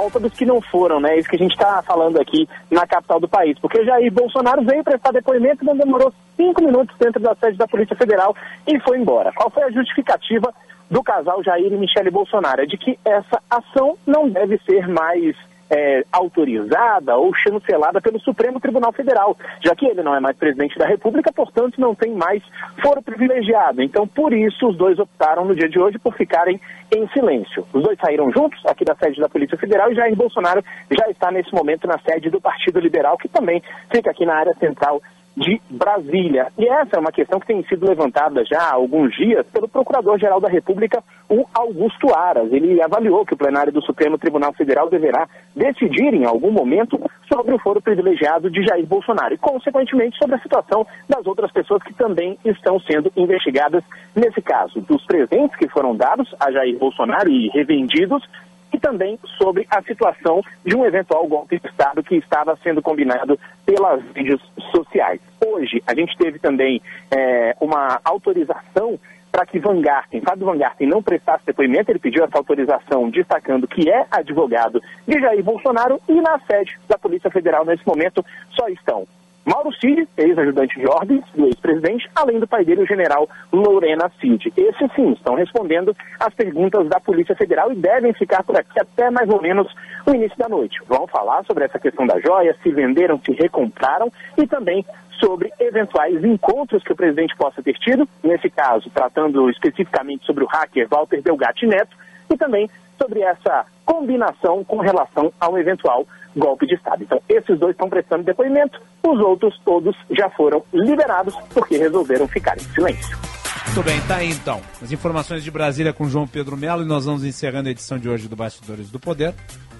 Volta dos que não foram, né? Isso que a gente está falando aqui na capital do país. Porque Jair Bolsonaro veio prestar depoimento, não demorou cinco minutos dentro da sede da Polícia Federal e foi embora. Qual foi a justificativa do casal Jair e Michele Bolsonaro? É de que essa ação não deve ser mais é, autorizada ou chancelada pelo Supremo Tribunal Federal, já que ele não é mais presidente da República, portanto não tem mais foro privilegiado. Então, por isso, os dois optaram no dia de hoje por ficarem em silêncio. Os dois saíram juntos aqui da sede da Polícia Federal e Jair Bolsonaro já está nesse momento na sede do Partido Liberal, que também fica aqui na área central de Brasília. E essa é uma questão que tem sido levantada já há alguns dias pelo Procurador-Geral da República, o Augusto Aras. Ele avaliou que o plenário do Supremo Tribunal Federal deverá decidir em algum momento sobre o foro privilegiado de Jair Bolsonaro e, consequentemente, sobre a situação das outras pessoas que também estão sendo investigadas nesse caso, dos presentes que foram dados a Jair Bolsonaro e revendidos e também sobre a situação de um eventual golpe de Estado que estava sendo combinado pelas mídias sociais. Hoje, a gente teve também é, uma autorização para que Van Garten, Fábio Van Garten, não prestasse depoimento, ele pediu essa autorização destacando que é advogado de Jair Bolsonaro e na sede da Polícia Federal nesse momento só estão Mauro Cid, ex-ajudante de ordens do ex-presidente, além do pai dele, o general Lorena Cid. Esses sim estão respondendo às perguntas da Polícia Federal e devem ficar por aqui até mais ou menos o início da noite. Vão falar sobre essa questão da joia, se venderam, se recompraram e também sobre eventuais encontros que o presidente possa ter tido, nesse caso, tratando especificamente sobre o hacker Walter Delgatti Neto, e também sobre essa combinação com relação a um eventual golpe de Estado. Então, esses dois estão prestando depoimento, os outros todos já foram liberados porque resolveram ficar em silêncio. Muito bem, tá aí então. As informações de Brasília com João Pedro Melo e nós vamos encerrando a edição de hoje do Bastidores do Poder.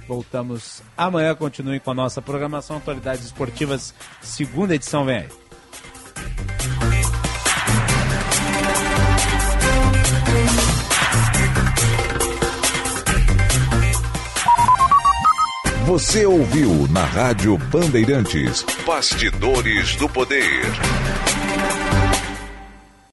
Voltamos amanhã, continue com a nossa programação Atualidades Esportivas, segunda edição vem aí. Você ouviu na Rádio Bandeirantes Bastidores do Poder.